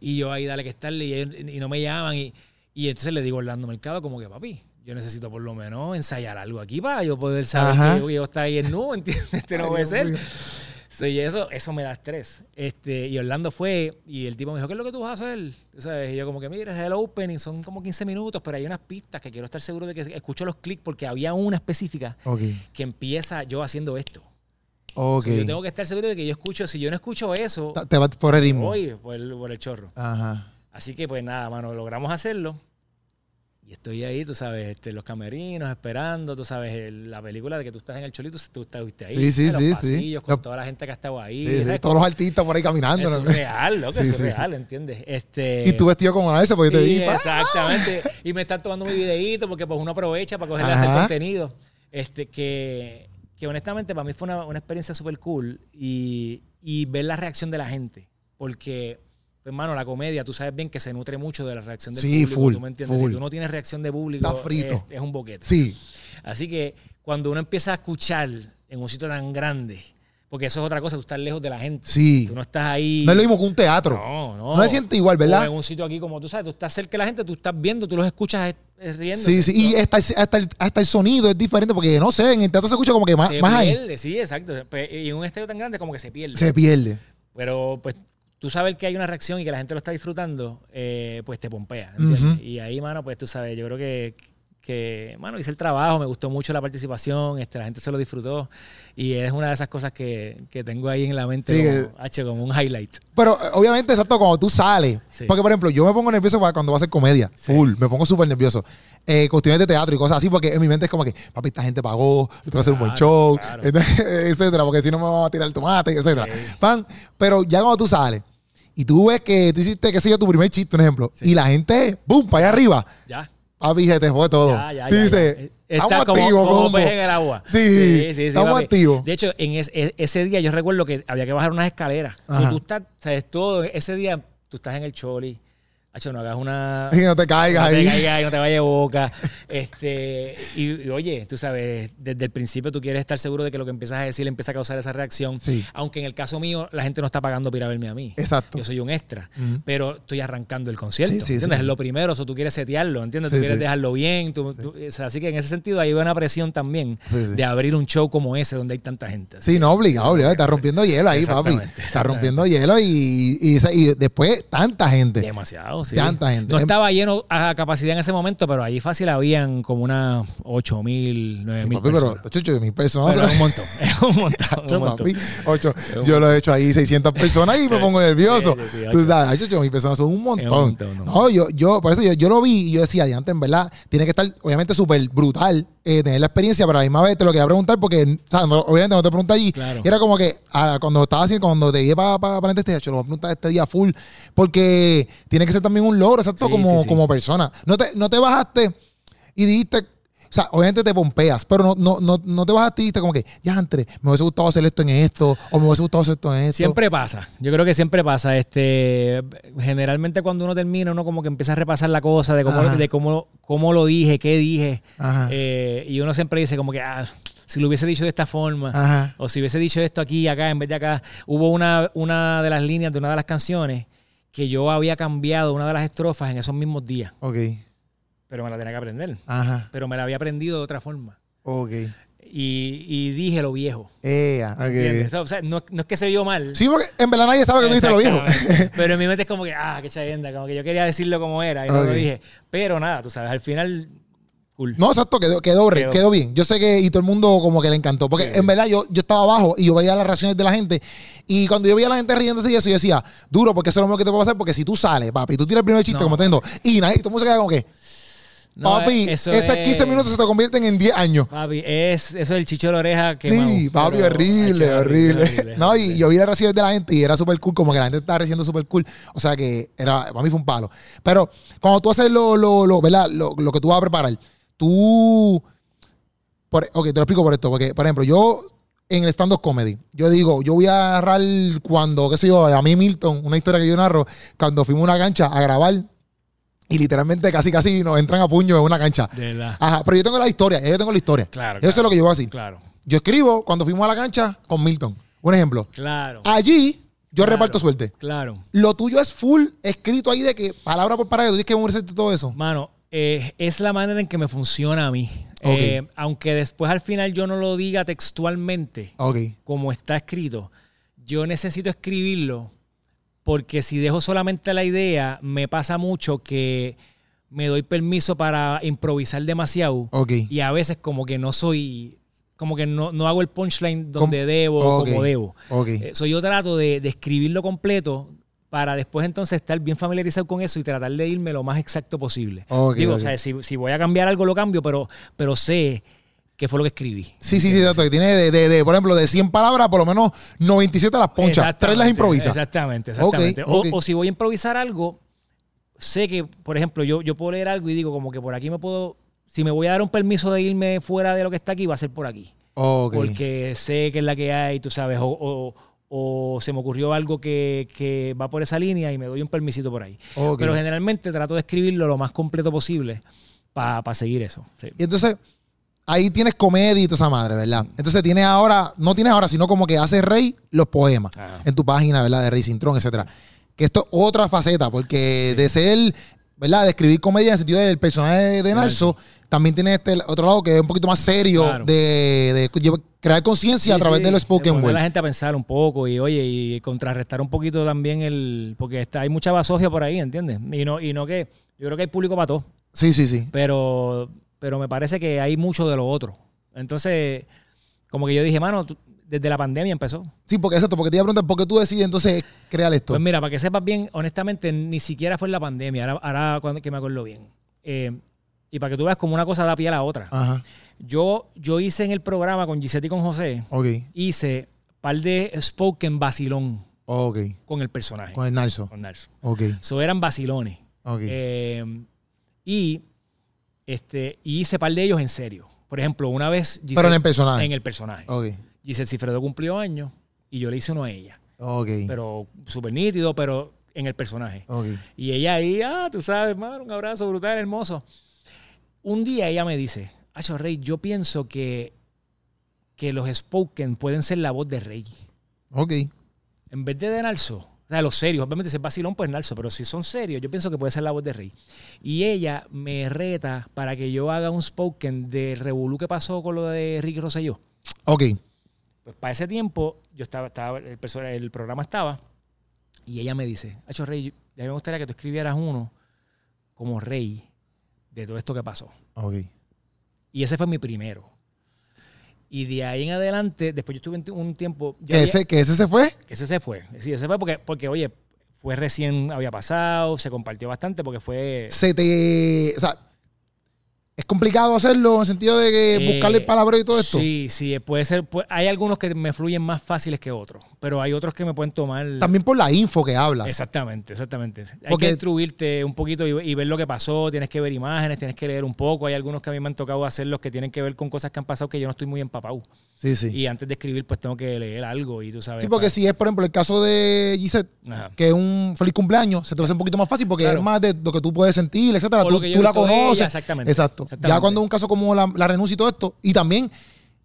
Y yo ahí dale que estarle y, y no me llaman. Y, y entonces le digo a Orlando Mercado como que, papi, yo necesito por lo menos ensayar algo aquí para yo poder saber Ajá. que yo, yo está ahí en nu, ¿entiendes? Este no puede ser. Sí, y eso, eso me da estrés. Este, y Orlando fue y el tipo me dijo, ¿qué es lo que tú vas a hacer? ¿Sabes? Y yo como que, mira, es el opening, son como 15 minutos, pero hay unas pistas que quiero estar seguro de que escucho los clics porque había una específica que empieza yo haciendo esto. Ok. So, yo tengo que estar seguro de que yo escucho, si yo no escucho eso, Te vas por el ritmo. voy por el, por el chorro. Ajá. Así que pues nada, mano, logramos hacerlo. Y estoy ahí, tú sabes, este, los camerinos, esperando, tú sabes, el- la película de que tú estás en el cholito, tú estuviste ahí. Sí, sí, en los sí, sí. pasillos, con toda la gente que ha estado ahí. Sí, sí, ¿sabes? Todos los artistas por ahí caminando. Es ¿no? surreal, loco, es surreal, ¿entiendes? Este, Y tú vestido como a ese porque yo te vi. pa. exactamente. Y me están tomando mi videíto porque pues uno aprovecha para cogerle a hacer Ajá. contenido. Este, que, que honestamente para mí fue una, una experiencia súper cool y, y ver la reacción de la gente. Porque, hermano, la comedia, tú sabes bien que se nutre mucho de la reacción del Sí, público. full, ¿tú me entiendes? full. Si tú no tienes reacción de público, Está frito. Es, es un boquete. Sí. Así que cuando uno empieza a escuchar en un sitio tan grande, porque eso es otra cosa, tú estás lejos de la gente. Sí. Tú no estás ahí. No es lo mismo que un teatro. No, no. No se siente igual, O ¿verdad? en un sitio aquí, como tú sabes, tú estás cerca de la gente, tú estás viendo, tú los escuchas eh, eh, riendo. Sí, sí. Y hasta, hasta, el, hasta el sonido es diferente porque, no sé, en el teatro se escucha como que más, se más ahí. pierde, sí, exacto. Pe- Y en un estadio tan grande como que se pierde. Se pierde. Pero pues tú sabes que hay una reacción y que la gente lo está disfrutando, eh, pues te pompea. Y ahí, mano, pues tú sabes, yo creo que, que, bueno, hice el trabajo, me gustó mucho la participación, este, la gente se lo disfrutó y es una de esas cosas que, que tengo ahí en la mente Sí, como, que- H, como un highlight. Pero eh, obviamente, exacto, cuando tú sales. Sí. Porque, por ejemplo, yo me pongo nervioso cuando va a hacer comedia. Full. Me pongo súper nervioso. Eh, cuestiones de teatro y cosas así, porque en mi mente es como que, papi, esta gente pagó, tengo que hacer un buen show, claro. etcétera, porque si no me van a tirar el tomate, etcétera. Sí. Pan, pero ya cuando tú sales y tú ves que tú hiciste, qué sé yo, tu primer chiste, un ejemplo, y la gente, boom, para allá arriba, Ya. papi, se te fue todo. Ya, ya, Tú ya, dices. Está estamos como, activos, como combo. pez en el agua. Sí, estamos papi. activos. De hecho, en es- e- ese día yo recuerdo que había que bajar unas escaleras. O sea, tú estás, sabes, todo, ese día tú estás en el choli. Hacho, no hagas una... Y no te caigas no te ahí. caigas y no te vayas boca. Este, y, y, oye, tú sabes, desde el principio tú quieres estar seguro de que lo que empiezas a decir empieza a causar esa reacción. Sí. Aunque en el caso mío, la gente no está pagando para verme a mí. Exacto. Yo soy un extra. Pero estoy arrancando el concierto. Sí, sí, ¿Entiendes? Es lo primero, eso tú quieres setearlo, ¿entiendes? Tú quieres dejarlo bien. tú- tú- o sea, así que en ese sentido hay una presión también de abrir un show como ese donde hay tanta gente. Sí, no, obligado, obligado. Está rompiendo hielo ahí, papi. Está rompiendo hielo y, y, y después tanta gente. Demasiado, sí. Tanta gente. No estaba lleno a capacidad en ese momento, pero allí fácil habían como unas 8 mil, 9 Sí, mil personas. pero, chucho, mil personas. Pero es un montón, es un montón, un montón. papi, ocho. Yo lo he hecho ahí 600 personas y me pongo nervioso. Sí, sí, sí, Tú sabes, ay, chucho, mil personas son un montón. montón, no. No, yo, yo, por eso yo, yo lo vi y yo decía, antes en verdad, tiene que estar obviamente súper brutal eh, tener la experiencia, pero a la misma vez te lo quería preguntar porque, o sea, no- obviamente no te pregunté allí. Claro. Y era como que ah, cuando estaba haciendo, cuando te llegué para pa, para este hecho, lo voy a preguntar este día full, porque tiene que ser también un logro, exacto, Sí, como, sí, sí. como persona. No te, no te bajaste y dijiste, o sea, obviamente te pompeas, pero no, no, no, no te bajaste y dijiste como que, ya, entre, me hubiese gustado hacer esto en esto, o me hubiese gustado hacer esto en esto. Siempre pasa. Yo creo que siempre pasa. Este, generalmente cuando uno termina, uno como que empieza a repasar la cosa de cómo, Ajá. de cómo, cómo lo dije, qué dije. Eh, y uno siempre dice como que, ah, si lo hubiese dicho de esta forma, Ajá. o si hubiese dicho esto aquí, acá, en vez de acá. Hubo una, una de las líneas de una de las canciones que yo había cambiado una de las estrofas en esos mismos días, Ok. Pero me la tenía que aprender. Ajá. Pero me la había aprendido de otra forma. Ok. Y, y dije lo viejo. Ea, ok. ¿entiendes? O sea, no, no es que se vio mal. Sí, porque en verdad nadie sabe que tú dijiste lo viejo. Pero en mi mente es como que, ah, qué chayenda, como que yo quería decirlo como era y no lo dije. Pero nada, tú sabes, al final, cool. No, exacto, quedó, quedó, Quedó. quedó bien. Yo sé que y todo el mundo como que le encantó. Porque Sí. en verdad yo, yo estaba abajo y yo veía las reacciones de la gente. Y cuando yo veía a la gente riéndose y eso, yo decía, duro, porque eso es lo mejor que te puede pasar. Porque si tú sales, papi, tú tiras el primer chiste No. como teniendo, y nadie, todo el mundo se queda como que, No, papi, eso esos es- 15 minutos se te convierten en 10 años. Papi, es, eso es el chicho de la oreja que Sí, papi, horrible, horrible. No, y yo vi las reacciones de la gente y era súper cool, como que la gente estaba recibiendo súper cool. O sea que era, para mí fue un palo. Pero cuando tú haces lo, lo, lo, ¿verdad? Lo, lo que tú vas a preparar, tú. Por, ok, te lo explico por esto. Porque, por ejemplo, yo en el stand-up comedy, yo digo, yo voy a agarrar cuando, qué sé yo, a mí Milton, una historia que yo narro, cuando fuimos a una cancha a grabar y literalmente casi casi nos entran a puño en una cancha. De. Ajá, pero yo tengo la historia, yo tengo la historia. Claro, Eso es lo que yo voy a decir. Claro, Yo escribo cuando fuimos a la cancha con Milton. Un ejemplo. claro. Allí yo Claro. reparto suerte. Claro. Lo tuyo es full escrito ahí de que palabra por palabra tú tienes que memorizarte todo eso. Mano, eh, es la manera en que me funciona a mí. Eh, aunque después al final yo no lo diga textualmente, Ok. como está escrito, yo necesito escribirlo porque si dejo solamente la idea, me pasa mucho que me doy permiso para improvisar demasiado y a veces como que no soy, como que no, no hago el punchline donde Com- debo, como debo. Eh, so, yo trato de, de escribirlo completo para después entonces estar bien familiarizado con eso y tratar de irme lo más exacto posible. Digo, o sea, si, si voy a cambiar algo, lo cambio, pero, pero sé qué fue lo que escribí. Sí, sí, sí, exacto. Que tiene de, de, de, por ejemplo, de 100 palabras, por lo menos 97 las ponchas. Tres Exactamente, las improvisa. Exactamente, exactamente. O- si voy a improvisar algo, sé que, por ejemplo, yo, yo puedo leer algo y digo como que por aquí me puedo, si me voy a dar un permiso de irme fuera de lo que está aquí, va a ser por aquí. Porque sé que es la que hay, tú sabes, o, o- o se me ocurrió algo que, que va por esa línea y me doy un permisito por ahí. Pero generalmente trato de escribirlo lo más completo posible para seguir eso. sí. Y entonces, ahí tienes comedia y toda esa madre, ¿verdad? Entonces tienes ahora, no tienes ahora, sino como que haces Rey los poemas Ajá. en tu página, ¿verdad? De Rey Cintrón, etcétera. Que esto es otra faceta, porque de ser, ¿verdad? De escribir comedia en el sentido del personaje de Narso, también tiene este otro lado que es un poquito más serio Claro. de, de crear conciencia a Sí, través sí, de los spoken a la word. gente a pensar un poco y oye, y contrarrestar un poquito también el. Porque está, hay mucha basofia por ahí, ¿entiendes? Y no, y no que. Yo creo que hay público para todo. Sí, sí, sí. Pero pero me parece que hay mucho de lo otro. Entonces, como que yo dije, mano, tú- desde la pandemia empezó. Sí, porque exacto, porque te iba a preguntar, ¿por qué tú decides entonces crear esto? Pues mira, para que sepas bien, honestamente, ni siquiera fue en la pandemia, ahora, ahora cuando, que me acuerdo bien. Eh, y para que tú veas como una cosa da pie a la otra. Ajá, Yo, yo hice en el programa con Gisette y con José, ok, hice par de spoken vacilón ok. con el personaje. Con el Narso. Con Narso. Ok, So eran vacilones. ok. Eh, y, este, y hice par de ellos en serio. Por ejemplo, una vez Gisette- Pero en el personaje. en el personaje. Giselle Cifredo cumplió años y yo le hice uno a ella. ok, Pero súper nítido, pero en el personaje. ok. Y ella ahí, ah, tú sabes, hermano, un abrazo brutal, hermoso. Un día ella me dice, Acho Rey, yo pienso que, que los spoken pueden ser la voz de Rey. Ok, En vez de de Nalso, o sea, los serios, obviamente si es vacilón, pues Nalso, pero si son serios, yo pienso que puede ser la voz de Rey. Y ella me reta para que yo haga un spoken de Revolú que pasó con lo de Ricky Rosselló. ok. Pues para ese tiempo, yo estaba, estaba el, programa estaba, y ella me dice, Hacho Rey, a mí me gustaría que tú escribieras uno como rey de todo esto que pasó. Ok. Y ese fue mi primero. Y de ahí en adelante, después yo estuve un tiempo. ¿Que había- ese, que ese se fue? ese se fue. Sí, ese fue porque, porque, oye, fue recién, había pasado, se compartió bastante porque fue. Se te. O sea, es complicado hacerlo en el sentido de que Eh, buscarle el palabra y todo esto. Sí, sí, puede ser. pues, hay algunos que me fluyen más fáciles que otros, pero hay otros que me pueden tomar. También por la info que hablas. Exactamente, exactamente. Hay Porque- que instruirte un poquito y, y ver lo que pasó, tienes que ver imágenes, tienes que leer un poco. Hay algunos que a mí me han tocado hacer los que tienen que ver con cosas que han pasado que yo no estoy muy empapado. Sí, sí. Y antes de escribir, pues tengo que leer algo y tú sabes. Sí, porque si es, por ejemplo, el caso de Gisette, Ajá. que es un feliz cumpleaños, se te va a hacer un poquito más fácil porque Claro. es más de lo que tú puedes sentir, etcétera. Tú, la conoces. ella, exactamente. Exacto. Ya cuando es un caso como la, la renuncia y todo esto, y también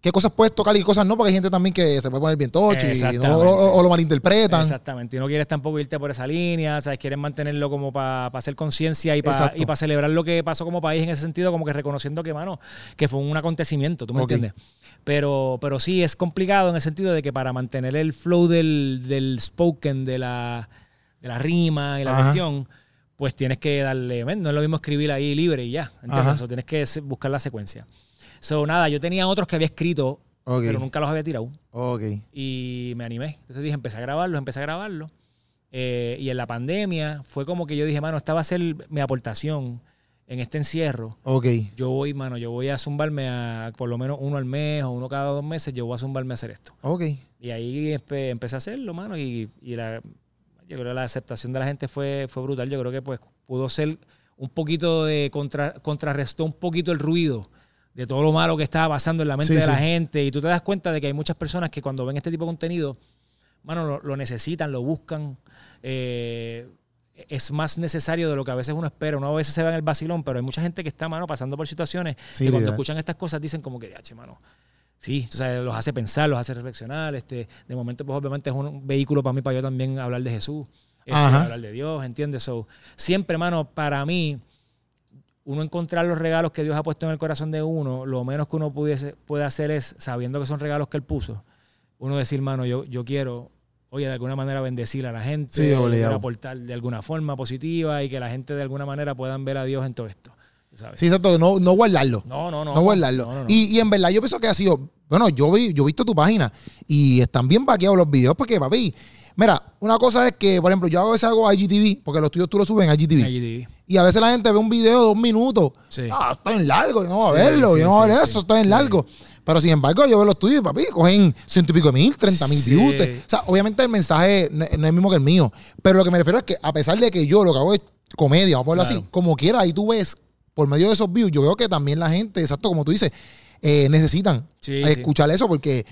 qué cosas puedes tocar y qué cosas no, porque hay gente también que se puede poner bien tocho y, o, o- o lo malinterpretan. Exactamente. Y no quieres tampoco irte por esa línea, ¿sabes? Quieres mantenerlo como para hacer conciencia y para para celebrar lo que pasó como país en ese sentido, como que reconociendo que, mano, que fue un acontecimiento, ¿tú me entiendes? Pero, pero sí es complicado en el sentido de que para mantener el flow del, del spoken, de la, de la rima y la Ajá. cuestión, pues tienes que darle, no es lo mismo escribir ahí libre y ya, ¿entiendes? Eso tienes que buscar la secuencia. So, nada, yo tenía otros que había escrito, Ok. pero nunca los había tirado y me animé. Entonces dije, empecé a grabarlo, empecé a grabarlo. Eh, y en la pandemia fue como que yo dije, mano, esta va a ser mi aportación en este encierro. Ok. Yo voy, mano, yo voy a zumbarme a por lo menos uno al mes o uno cada dos meses, yo voy a zumbarme a hacer esto. Ok. Y ahí empe- empecé a hacerlo, mano, y, y la, yo creo que la aceptación de la gente fue, fue brutal. Yo creo que pues pudo ser un poquito de contra, contrarrestó un poquito el ruido de todo lo malo que estaba pasando en la mente Sí, de la sí. gente. Y tú te das cuenta de que hay muchas personas que cuando ven este tipo de contenido, mano, lo, lo necesitan, lo buscan. eh, es más necesario de lo que a veces uno espera. Uno a veces se va en el vacilón, pero hay mucha gente que está, mano, pasando por situaciones Sí, que cuando escuchan estas cosas dicen como que, "Ache, mano, Sí, tú sabes, los hace pensar, los hace reflexionar. Este, de momento, pues obviamente es un vehículo para mí, para yo también hablar de Jesús, este, hablar de Dios, ¿entiendes? So, siempre, hermano, para mí, uno encontrar los regalos que Dios ha puesto en el corazón de uno, lo menos que uno pudiese, puede hacer es, sabiendo que son regalos que Él puso, uno decir, hermano, yo, yo quiero, oye, de alguna manera bendecir a la gente, Sí, aportar de alguna forma positiva y que la gente de alguna manera puedan ver a Dios en todo esto. sabes. Sí, exacto. No, no guardarlo. No, no, no. No, guardarlo. no, no, no. Y, y en verdad yo pienso que ha sido, bueno, yo vi, yo he visto tu página y están bien vaqueados los videos porque, papi, mira, una cosa es que, por ejemplo, yo a veces hago IGTV, porque los tuyos tú los subes en IGTV. IGTV. Y a veces la gente ve un video de dos minutos. Sí. Ah, está en largo, yo no voy a Sí, verlo, sí, yo no voy a ver eso, está en largo. Pero sin embargo, yo veo los tuyos, papi, cogen ciento y pico de mil, treinta mil views. O sea, obviamente el mensaje no, no es el mismo que el mío. Pero lo que me refiero es que a pesar de que yo lo que hago es comedia, vamos a ponerlo Claro. así, como quiera, ahí tú ves, por medio de esos views, yo veo que también la gente, exacto como tú dices, eh, necesitan Sí, sí. escuchar eso porque...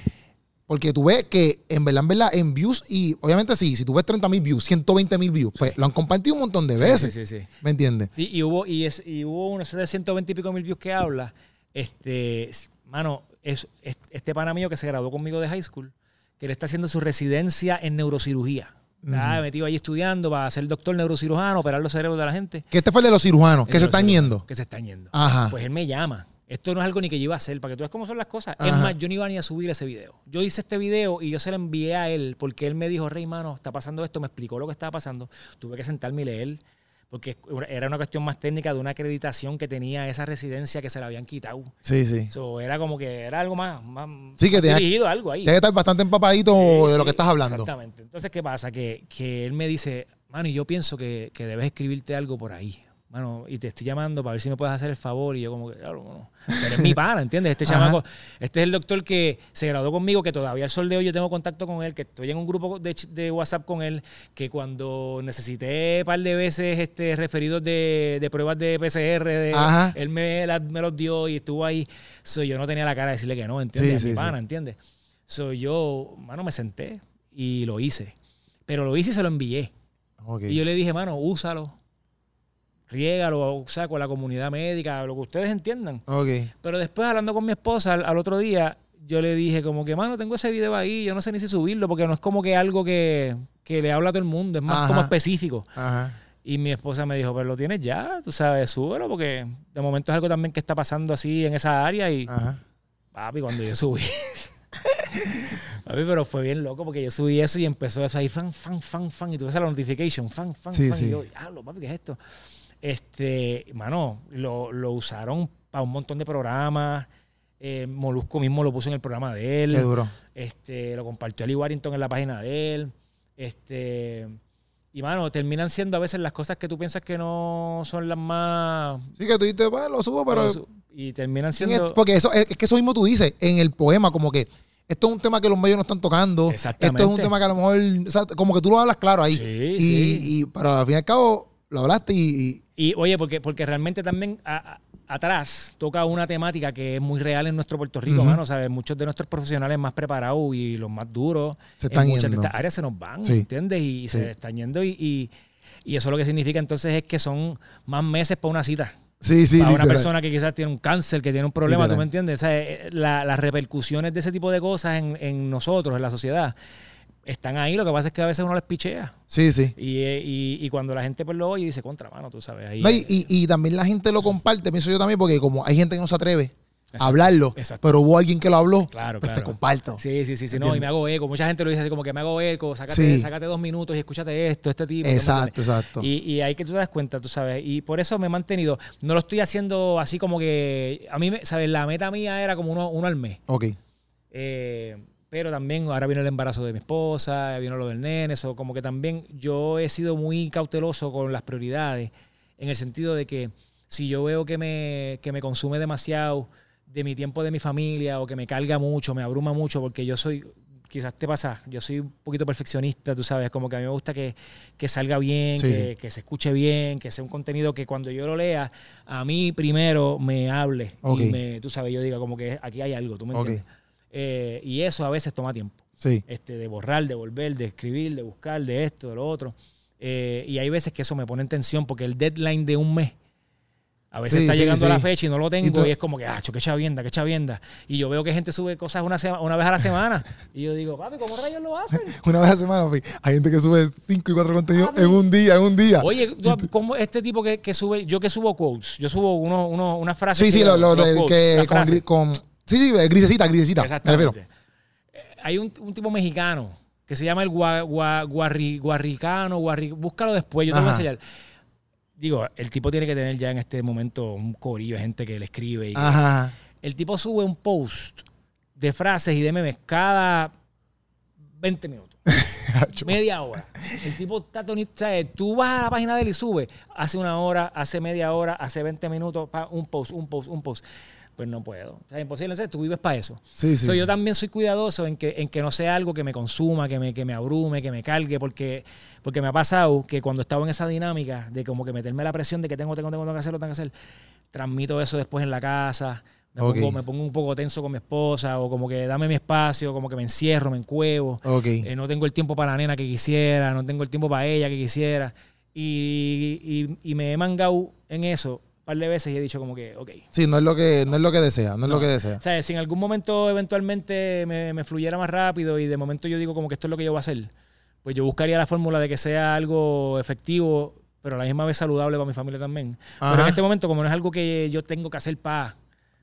Porque tú ves que en verdad, en verdad, en views, y obviamente sí, si tú ves 30 mil views, 120 mil views, pues lo han compartido un montón de veces. sí, sí, sí. ¿Me entiendes? Sí, y hubo, y, es, y hubo uno de 120 y pico mil views que habla. Este, mano, es, es- este pana mío que se graduó conmigo de high school, que le está haciendo su residencia en neurocirugía. Está metido ahí estudiando para ser doctor neurocirujano, operar los cerebros de la gente. Que este fue el de los cirujanos, que se están yendo. Que se están yendo. Ajá. Pues él me llama. Esto no es algo ni que yo iba a hacer, para que tú veas cómo son las cosas. Es Ajá. más, yo no iba ni a subir ese video. Yo hice este video y yo se lo envié a él porque él me dijo, Rey, mano, está pasando esto. Me explicó lo que estaba pasando. Tuve que sentarme y leer. porque era una cuestión más técnica de una acreditación que tenía esa residencia que se la habían quitado. Sí, sí. So, era como que era algo más, más sí, que más dirigido, algo ahí. Debe estar bastante empapadito Sí, de lo sí, que estás hablando. Exactamente. Entonces, ¿qué pasa? Que, que él me dice, mano, y yo pienso que, que debes escribirte algo por ahí. Mano, y te estoy llamando para ver si me puedes hacer el favor. Y yo como que, claro, no. Pero es mi pana, ¿entiendes? Este chamaco, este es el doctor que se graduó conmigo, que todavía al sol de hoy yo tengo contacto con él, que estoy en un grupo de, de WhatsApp con él, que cuando necesité un par de veces este, referidos de, de pruebas de PCR, de- él me, la- me los dio y estuvo ahí. So, yo no tenía la cara de decirle que no, ¿entiendes? Sí, Es sí, mi sí. pana, ¿entiendes? So, yo, mano, me senté y lo hice. Pero lo hice y se lo envié. Y yo le dije, mano, úsalo. Riégalo, o sea, con la comunidad médica, lo que ustedes entiendan. Ok. Pero después, hablando con mi esposa al, al otro día, yo le dije como que, mano, tengo ese video ahí, yo no sé ni si subirlo, porque no es como que algo que, que le habla a todo el mundo, es más Ajá. como específico. Ajá. Y mi esposa me dijo, pero lo tienes ya, tú sabes, súbelo, porque de momento es algo también que está pasando así en esa área y, Ajá. papi, cuando yo subí... Papi, pero fue bien loco porque yo subí eso y empezó eso ahí, fan, fan, fan, fan, y tuve esa notification, fan, fan, Sí, fan, sí. y yo, diablo, papi, ¿qué es esto? Este, mano, lo, lo usaron para un montón de programas, eh, Molusco mismo lo puso en el programa de él, Qué duro. este, lo compartió Ali Warrington en la página de él, este... Y mano, terminan siendo a veces las cosas que tú piensas que no son las más. Sí, que tú dices, pues lo subo, pero. Y terminan ¿quién siendo. es? Porque eso, es es que eso mismo tú dices en el poema, como que esto es un tema que los medios no están tocando. Exactamente. Esto es un tema que a lo mejor. o sea, como que tú lo hablas claro ahí. Sí, y, sí. y- pero al fin y al cabo lo hablaste y. y- oye, porque, porque realmente también a- a- atrás toca una temática que es muy real en nuestro Puerto Rico, Ujú. mano. ¿sabes? Muchos de nuestros profesionales más preparados y los más duros Se están en muchas yendo. de estas áreas se nos van, Sí. ¿entiendes? Y, Sí. se están yendo y, y, y eso lo que significa entonces es que son más meses para una cita. sí, sí. para una literal. persona que quizás tiene un cáncer, que tiene un problema, ¿tú Literal. me entiendes? O sea, eh, la- las repercusiones de ese tipo de cosas en, en nosotros, en la sociedad, están ahí. Lo que pasa es que a veces uno les pichea. Sí, sí. Y, eh, y, y cuando la gente pues lo oye dice, contra, mano, tú sabes. Ahí, No, y, y- y también la gente lo comparte, pienso yo también, porque como hay gente que no se atreve Exacto, a hablarlo, exacto. pero hubo alguien que lo habló, Claro, pues te claro. comparto. Sí, sí, sí, sí, no, y me hago eco. Mucha gente lo dice así como que me hago eco, sácate, Sí. sácate dos minutos y escúchate esto, este tipo. ¿tú me Exacto, exacto. Y, y ahí que tú te das cuenta, tú sabes. Y por eso me he mantenido. No lo estoy haciendo así como que. A mí, me- ¿sabes? La meta mía era como uno, uno al mes. ok. Eh, pero también ahora viene el embarazo de mi esposa, vino lo del nene, eso como que también yo he sido muy cauteloso con las prioridades, en el sentido de que si yo veo que me, que me consume demasiado de mi tiempo de mi familia o que me carga mucho, me abruma mucho, porque yo soy, quizás te pasa, yo soy un poquito perfeccionista, tú sabes, como que a mí me gusta que, que salga bien, Sí, que, sí. que se escuche bien, que sea un contenido que cuando yo lo lea, a mí primero me hable y me, tú sabes, yo diga como que aquí hay algo, tú me entiendes. Eh, y eso a veces toma tiempo. Sí. Este, de borrar, de volver, de escribir, de buscar, de esto, de lo otro. Eh, y hay veces que eso me pone en tensión porque el deadline de un mes a veces Sí, está sí, llegando sí. la fecha y no lo tengo Y es como que, ah, qué chavienda, qué chavienda. Y yo veo que gente sube cosas una, sema- una vez a la semana. y yo digo, papi, ¿cómo rayos lo hacen? Una vez a semana, papi, hay gente que sube 5 y 4 contenidos Papi. en un día, en un día. Oye, tú- ¿cómo este tipo que, que sube, yo que subo quotes, yo subo uno, uno, una frase. sí, sí, lo, lo de- que con, gri- con- Sí, sí, grisecita, grisecita. Refiero. Exactamente. Eh, Hay un, un tipo mexicano que se llama el gua, gua- guarri- guarricano, guarri- búscalo después, yo te voy a enseñar. Digo, el tipo tiene que tener ya en este momento un corillo de gente que le escribe. Y que- Ajá. el tipo sube un post de frases y de memes cada 20 minutos. media hora. El tipo está tonito. ¿sabes? Tú vas a la página de él y sube. Hace una hora, hace media hora, hace 20 minutos, un post, un post, un post. Pues no puedo. O sea, es imposible. ¿sabes? Tú vives para eso. Sí, sí. So, sí. Yo también soy cuidadoso en que, en que no sea algo que me consuma, que me, que me abrume, que me cargue, porque, porque me ha pasado que cuando estaba en esa dinámica de como que meterme la presión de que tengo, tengo, tengo, tengo que hacerlo, tengo que hacer, transmito eso después en la casa. Me, pongo, me pongo un poco tenso con mi esposa o como que dame mi espacio, como que me encierro, me encuevo. Eh, no tengo el tiempo para la nena que quisiera, no tengo el tiempo para ella que quisiera. Y, y- y me he mangado en eso par de veces y he dicho como que, ok. Sí, no es lo que, no es lo que desea, no es No. lo que desea. O sea, si en algún momento eventualmente me, me fluyera más rápido y de momento yo digo como que esto es lo que yo voy a hacer, pues yo buscaría la fórmula de que sea algo efectivo, pero a la misma vez saludable para mi familia también. Pero en este momento, como no es algo que yo tengo que hacer para...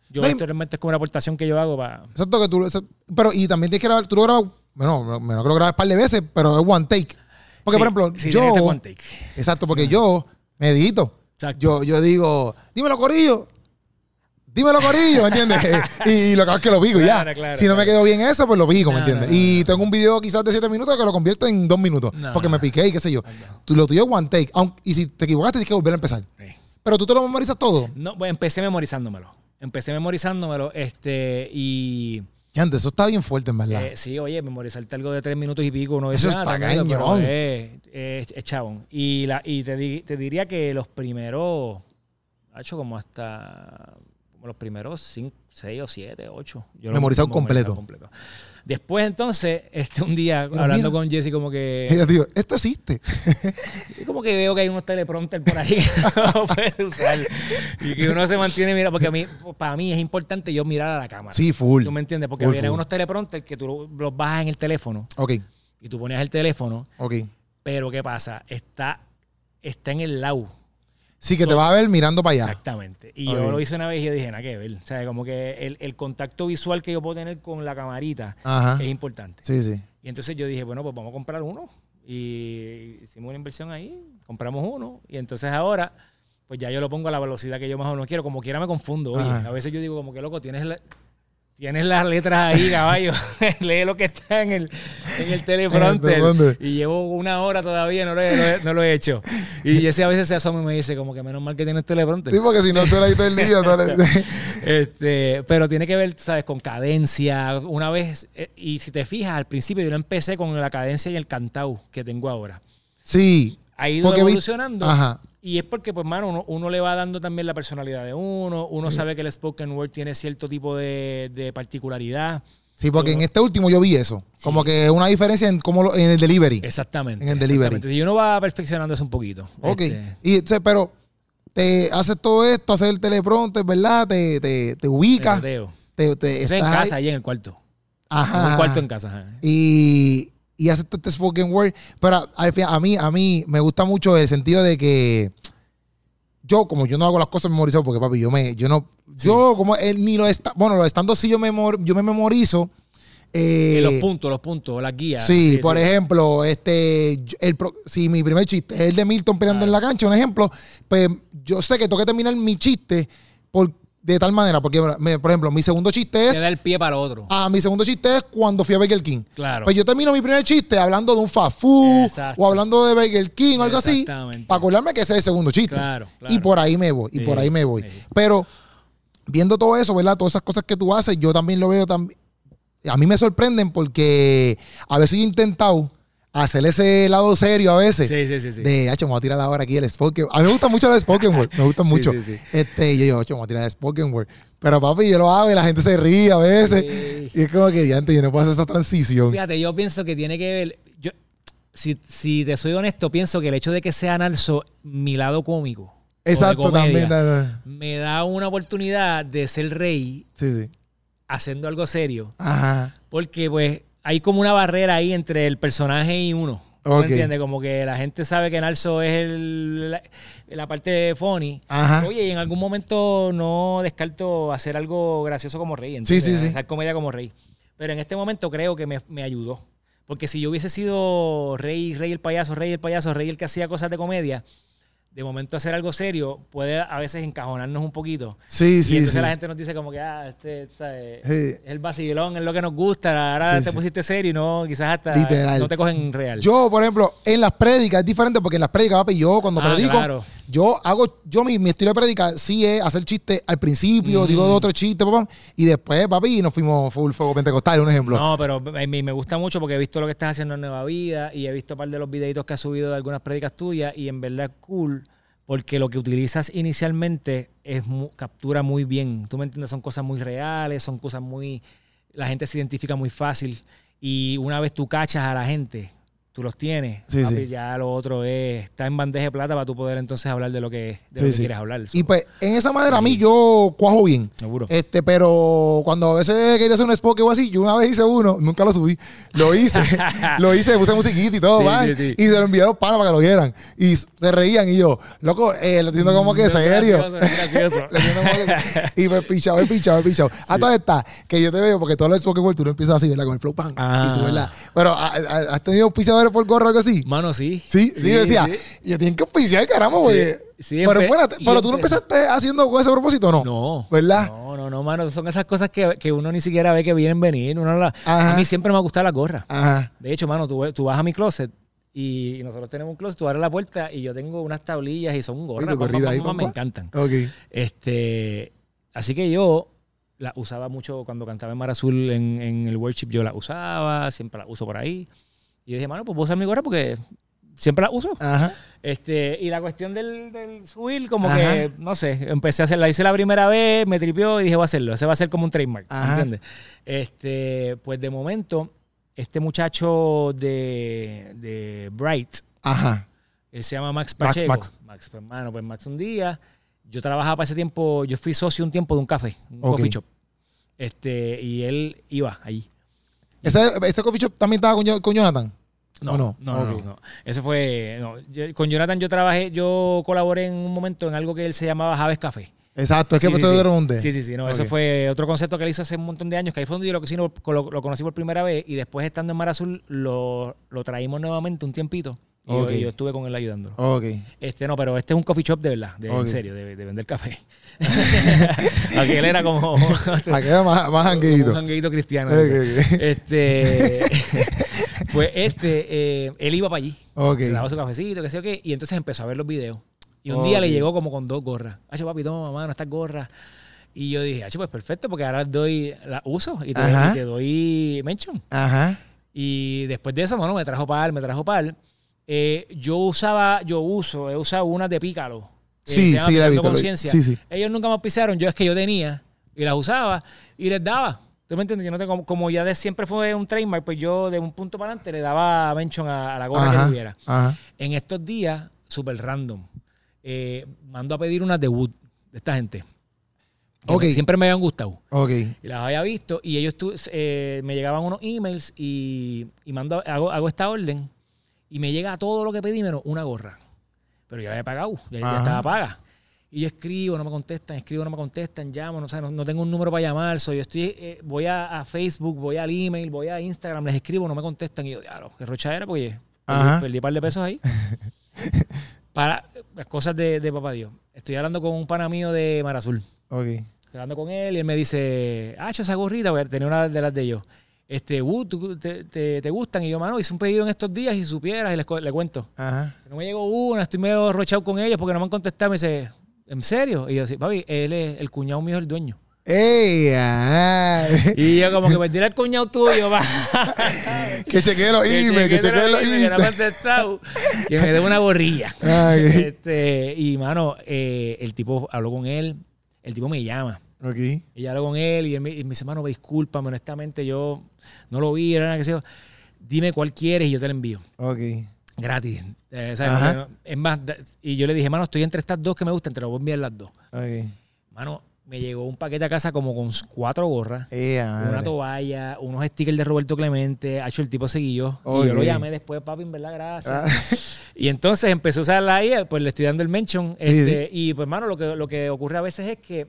Yo No, esto realmente es como una aportación que yo hago para... Exacto que tú, pero y también tienes que grabar, tú lo grabas, bueno, menos que lo grabas un par de veces, pero es one take. Porque, por ejemplo, sí, yo, one take. exacto, porque yo medito. Exacto. Yo, yo digo, dímelo, Corillo. Dímelo, Corillo, ¿me entiendes? y lo que es que lo pico ya. Claro, claro, si no me quedó bien eso, pues lo pico, ¿me No, entiendes? no, no, y tengo un video quizás de 7 minutos que lo convierto en 2 minutos. Porque me piqué y qué sé yo. Tú, lo tuyo es one take. aunque- y si te equivocaste, tienes que volver a empezar. Sí. Pero tú te lo memorizas todo. No, bueno, empecé memorizándomelo. Empecé memorizándomelo, este, Y antes, eso está bien fuerte, en verdad. eh, sí, oye, memorizarte algo de tres minutos y pico, uno Eso dice, está "Ah, tranquilo", pero cañón. Es, es- es chabón. Y, la, y te, di- te diría que los primeros, ha hecho como hasta como los primeros cinco, seis o siete, ocho. Yo lo- Memorizado lo completo. completo. Después, entonces, este, un día, Pero hablando mira. con Jesse, como que... Yo digo, esto existe. Y como que veo que hay unos teleprompter por ahí que uno puede usar y que uno se mantiene mira porque a mí para mí es importante yo mirar a la cámara Sí, full. tú me entiendes porque Full, vienen full. unos teleprompter que tú los bajas en el teléfono Ok, y tú pones el teléfono ok. pero qué pasa está está en el lado Sí, que te va a ver mirando para allá. exactamente y yo lo hice una vez y yo dije nada que ver o sea como que el, el contacto visual que yo puedo tener con la camarita Ajá. es importante Sí, sí. Y entonces yo dije, bueno, pues vamos a comprar uno. Y hicimos una inversión ahí, compramos uno. Y entonces ahora, pues ya yo lo pongo a la velocidad que yo más o menos quiero. Como quiera me confundo. Oye, Ajá. a veces yo digo, como que loco, tienes, la- tienes las letras ahí, caballo. Lee lo que está en el, en el teleprompter. y llevo una hora todavía, no lo he, no lo he- no lo he hecho. Y ese a veces se asoma y me dice, como que menos mal que tienes teleprompter. Sí, porque si no, tú eres ahí todo el día. todo el- Este, pero tiene que ver, ¿sabes? Con cadencia. Una vez, eh, y si te fijas, al principio yo lo empecé con la cadencia y el cantau que tengo ahora. sí. Ha ido vi- evolucionando. Ajá. Y es porque, pues, mano, uno, uno le va dando también la personalidad de uno. Uno sabe que el spoken word tiene cierto tipo de, de particularidad. Sí, porque en este último yo vi eso. Como que una diferencia en cómo lo- en el delivery. Exactamente. En el delivery. Y uno va perfeccionando eso un poquito. Ok. Este, Y, pero te haces todo esto, haces el teleprompter, ¿verdad? Te, te, te ubicas. Te, te Eso es en estás casa, ahí. ahí en el cuarto. Ajá. En un cuarto en casa. ajá. y, y todo este spoken word. Pero al fin- a mí, a mí me gusta mucho el sentido de que yo, como yo no hago las cosas memorizadas, porque papi, yo me, yo no, yo como él ni lo está, bueno, los estando sí yo, memor, yo me memorizo. eh, Y los puntos, los puntos, las guías. Sí, por ejemplo, este, el, si mi primer chiste es el de Milton peleando en la cancha, un ejemplo, pues yo sé que tengo que terminar mi chiste por, de tal manera, porque, me- por ejemplo, mi segundo chiste Te es, da el pie para lo otro. ah, mi segundo chiste es cuando fui a Burger King. Claro. Pues yo termino mi primer chiste hablando de un fast food Exacto. o hablando de Burger King o algo así, Exactamente. para acordarme que ese es el segundo chiste. Claro, claro. Y por ahí me voy, y Sí, por ahí me voy. sí. Pero viendo todo eso, ¿verdad? Todas esas cosas que tú haces, yo también lo veo también. A mí me sorprenden porque a veces yo he intentado hacer ese lado serio a veces. Sí, sí, sí. sí. De, hacho, me voy a tirar ahora aquí el spoken A mí me gusta mucho el spoken word. Me gusta mucho. sí, sí. Este, yo digo, hacho, me voy a tirar el spoken word. Pero papi, yo lo hago y la gente se ríe a veces. Y es como que, diante, yo no puedo hacer esa transición. Fíjate, yo pienso que tiene que ver. Yo, si, si te soy honesto, pienso que el hecho de que sea Narso mi lado cómico. Exacto, comedia, también. da- Me da una oportunidad de ser rey Sí, sí. haciendo algo serio. Ajá. Porque, pues, hay como una barrera ahí entre el personaje y uno. ¿Tú Ok. ¿Me entiendes? Como que la gente sabe que Narso es el, la, la parte funny. Ajá. Oye, y en algún momento no descarto hacer algo gracioso como rey. Sí, ¿entiendes? sí, sí. Hacer comedia como rey. Pero en este momento creo que me, me ayudó. Porque si yo hubiese sido rey, rey el payaso, rey el payaso, rey el que hacía cosas de comedia, de momento hacer algo serio puede a veces encajonarnos un poquito. Sí, y sí, entonces sí. la gente nos dice como que, ah, este, ¿sabes? Sí. Es el vacilón, es lo que nos gusta. Ahora Sí, te pusiste serio y no, quizás hasta Literal. no te cogen real. Yo, por ejemplo, en las prédicas es diferente porque en las prédicas, papi, yo cuando Ah, predico, claro. yo hago, yo mi, mi estilo de prédica sí es hacer chistes al principio, Mm. digo dos o tres chistes, papá, y después, papi, nos fuimos full fuego pentecostal, un ejemplo. No, pero a mí me gusta mucho porque he visto lo que estás haciendo en Nueva Vida y he visto un par de los videitos que has subido de algunas prédicas tuyas y en verdad cool porque lo que utilizas inicialmente es captura muy bien. Tú me entiendes, son cosas muy reales, son cosas muy... La gente se identifica muy fácil y una vez tú cachas a la gente, tú los tienes, Sí, papi, sí. ya lo otro es, está en bandeja de plata para tú poder entonces hablar de lo que, de lo que quieres hablar. Y pues, en esa manera a mí yo cuajo bien. Seguro. Este, pero cuando a veces quería hacer un spoken o así, yo una vez hice uno, nunca lo subí, lo hice, lo hice, puse musiquita y todo, man, y se lo envié a los panas para que lo vieran. Y se reían y yo, loco, eh, lo entiendo como que Es serio. gracioso, gracioso. Y pues pichado, pichado, pichado. A todas estas, que yo te veo, porque todos los word tú no empiezas así, ¿verdad? Con el flow pan. Ah. Y ¿verdad? Pero has tenido auspiciadores dólares por gorra o algo así? Mano, sí. Sí, sí, yo decía, yo tienen que oficiar, caramba, güey. sí, pero espérate, pero tú no empe- empezaste haciendo con ese propósito, ¿no? No. ¿Verdad? No, no, no, mano. Son esas cosas que, que uno ni siquiera ve que vienen venir. Uno no la- a mí siempre me ha gustado la gorra. Ajá. De hecho, mano, tú, tú vas a mi closet y nosotros tenemos un closet, tú abres la puerta y yo tengo unas tablillas y son gorras. me encantan. Ok. Este, así que yo la usaba mucho cuando cantaba en Mar Azul en, en el worship. Yo la usaba, siempre la uso por ahí. Y yo dije, mano, pues voy a usar mi gorra porque siempre la uso. Ajá. Este, y la cuestión del, del subir, como Ajá. que, no sé, empecé a hacerla. La hice la primera vez, me tripió y dije, voy a hacerlo. Ese va a ser como un trademark, Ajá. ¿entiendes? Este, pues de momento, este muchacho de, de Bright, Ajá. él se llama Max Max, Pacheco. Max. Max, pues, hermano, pues Max un día, yo trabajaba para ese tiempo, yo fui socio un tiempo de un café, un coffee shop. Este, y él iba allí. ¿Ese, ¿Este coffee shop también estaba con, con Jonathan? No, ¿O no, no? no, no. Ese fue. no. Yo- con Jonathan yo trabajé, yo colaboré en un momento en algo que él se llamaba Javes Café. Exacto, es que Sí, sí, te sí. Sí, sí, sí. No, Eso fue otro concepto que él hizo hace un montón de años, que ahí fue donde yo lo, lo, lo conocí por primera vez y después estando en Mar Azul lo, lo traímos nuevamente un tiempito y, yo- estuve con él ayudándolo. Ok. Este no, pero este es un coffee shop de verdad, de, en serio, de, de vender café. Aquel era como, Aquí era más, más un jangueito cristiano. Este, pues este, eh, él iba para allí. Se daba su cafecito, qué sé yo qué, y entonces empezó a ver los videos. Y un día le llegó como con dos gorras. Hacho, papi, toma, mano, estas gorras. Y yo dije, Hacho, pues perfecto, porque ahora doy, las uso y te, y te doy mention. Ajá. Y después de eso, mano, me trajo par, me trajo par. Eh, yo usaba, yo uso, he usado unas de Pícalo. Sí, sí, la visto, Conciencia. sí, sí. Ellos nunca me auspiciaron, yo es que yo tenía y las usaba y les daba. ¿Tú me entiendes? Yo no tengo, como ya de siempre fue un trademark, pues yo de un punto para adelante le daba mention a, a la gorra que tuviera. Ajá. En estos días, súper random, eh, mando a pedir unas de Wood de esta gente. que Ok. me- siempre me habían gustado. Ok. Y las había visto y ellos tu- eh, me llegaban unos emails y, y mando, hago, hago esta orden y me llega todo lo que pedí menos una gorra. Pero ya la había pagado, ya, ya estaba paga. Y yo escribo, no me contestan, escribo, no me contestan, llamo, no, sé, no, no tengo un número para llamar. So, yo estoy, eh, voy a, a Facebook, voy al email, voy a Instagram, les escribo, no me contestan. Y yo, diablo, qué rocha era, porque Ajá. perdí, un par de pesos ahí. para las cosas de, de papá Dios. Estoy hablando con un pana mío de Mar Azul Ok. hablando con él y él me dice, ah, esa gorrita, voy a tener una de las de ellos. Este, uh, ¿tú- te, te- te gustan? Y yo, mano, hice un pedido en estos días y supieras, y les le cuento. Ajá. No me llegó una, estoy medio rochado con ellos porque no me han contestado. Me dice, ¿en serio? Y yo, sí, papi, él es el cuñado mío, es el dueño. ¡Ey! Y yo, como que me tiré el cuñado tuyo, va. que chequee los emails, que chequee los emails, que no contestado. Que me dé una gorrilla. Ay. Este, y, mano, eh, el tipo habló con él. El tipo me llama. Ok. Y yo hablo con él y él me, y me dice, mano, discúlpame, honestamente, yo no lo vi, era nada que sea. Dime cuál quieres y yo te lo envío. Ok. Gratis. Eh, Es más, y yo le dije, mano, estoy entre estas dos que me gustan, te lo voy a enviar las dos. Ok. Mano, me llegó un paquete a casa como con cuatro gorras, una toalla, unos stickers de Roberto Clemente. Ha hecho el tipo siguió. Y yo lo llamé después, papi, en verdad, gracias. Ah, Y entonces empecé a usarla ahí, pues le estoy dando el mention. Sí, este, Y pues, mano, lo que, lo que ocurre a veces es que,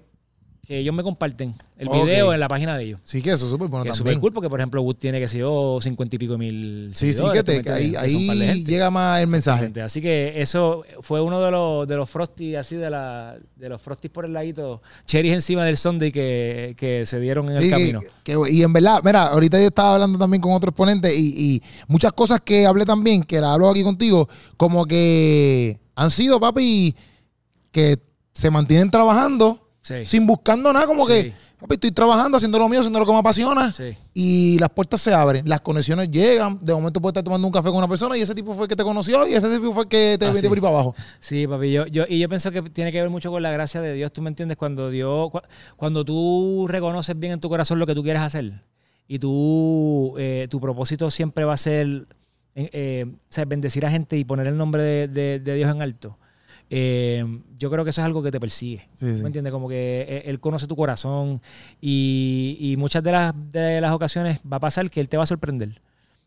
que ellos me comparten el Ok. video en la página de ellos. Sí, que eso es súper bueno que es también. súper cool porque, por ejemplo, Wood tiene, que yo, cincuenta y pico mil Sí, sí, que, te- ¿tú me que ahí, ahí llega más el mensaje. Así que eso fue uno de los, de los frosties, así de, la, de los frosties por el ladito, cherries encima del Sunday que, que se dieron en el Sí, camino. que- y en verdad, mira, ahorita yo estaba hablando también con otro exponente y, y muchas cosas que hablé también, que la hablo aquí contigo, como que han sido, papi, que se mantienen trabajando Sí. sin buscando nada, como Sí. que, papi, estoy trabajando, haciendo lo mío, haciendo lo que me apasiona Sí. y las puertas se abren, las conexiones llegan, de momento puedes estar tomando un café con una persona y ese tipo fue el que te conoció y ese tipo fue el que te Ah, metió por ahí para abajo. Sí, papi, yo, yo, y yo pienso que tiene que ver mucho con la gracia de Dios, tú me entiendes, cuando Dios, cu- cuando tú reconoces bien en tu corazón lo que tú quieres hacer y tú, eh, tu propósito siempre va a ser eh, eh, o sea, bendecir a gente y poner el nombre de, de- de Dios en alto. Eh, yo creo que eso es algo que te persigue. Sí, ¿tú sí. ¿Me entiendes? Como que eh, Él conoce tu corazón y, y muchas de las, de las ocasiones va a pasar que Él te va a sorprender.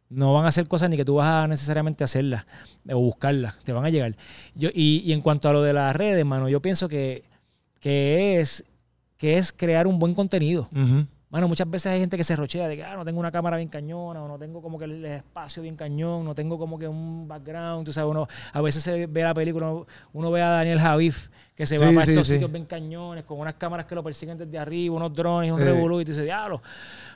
No van a hacer cosas ni que tú vas a necesariamente hacerlas o buscarlas, te van a llegar. Yo, y, y en cuanto a lo de las redes, mano, yo pienso que, que, es, que es crear un buen contenido. Mano, muchas veces hay gente que se rochea de que, ah, no tengo una cámara bien cañona, o no tengo como que el espacio bien cañón, no tengo como que un background. Tú sabes, uno, a veces se ve la película, uno, ve a Daniel Javif, que se va para estos sitios bien cañones, con unas cámaras que lo persiguen desde arriba, unos drones, un eh. y tú dices, diablo.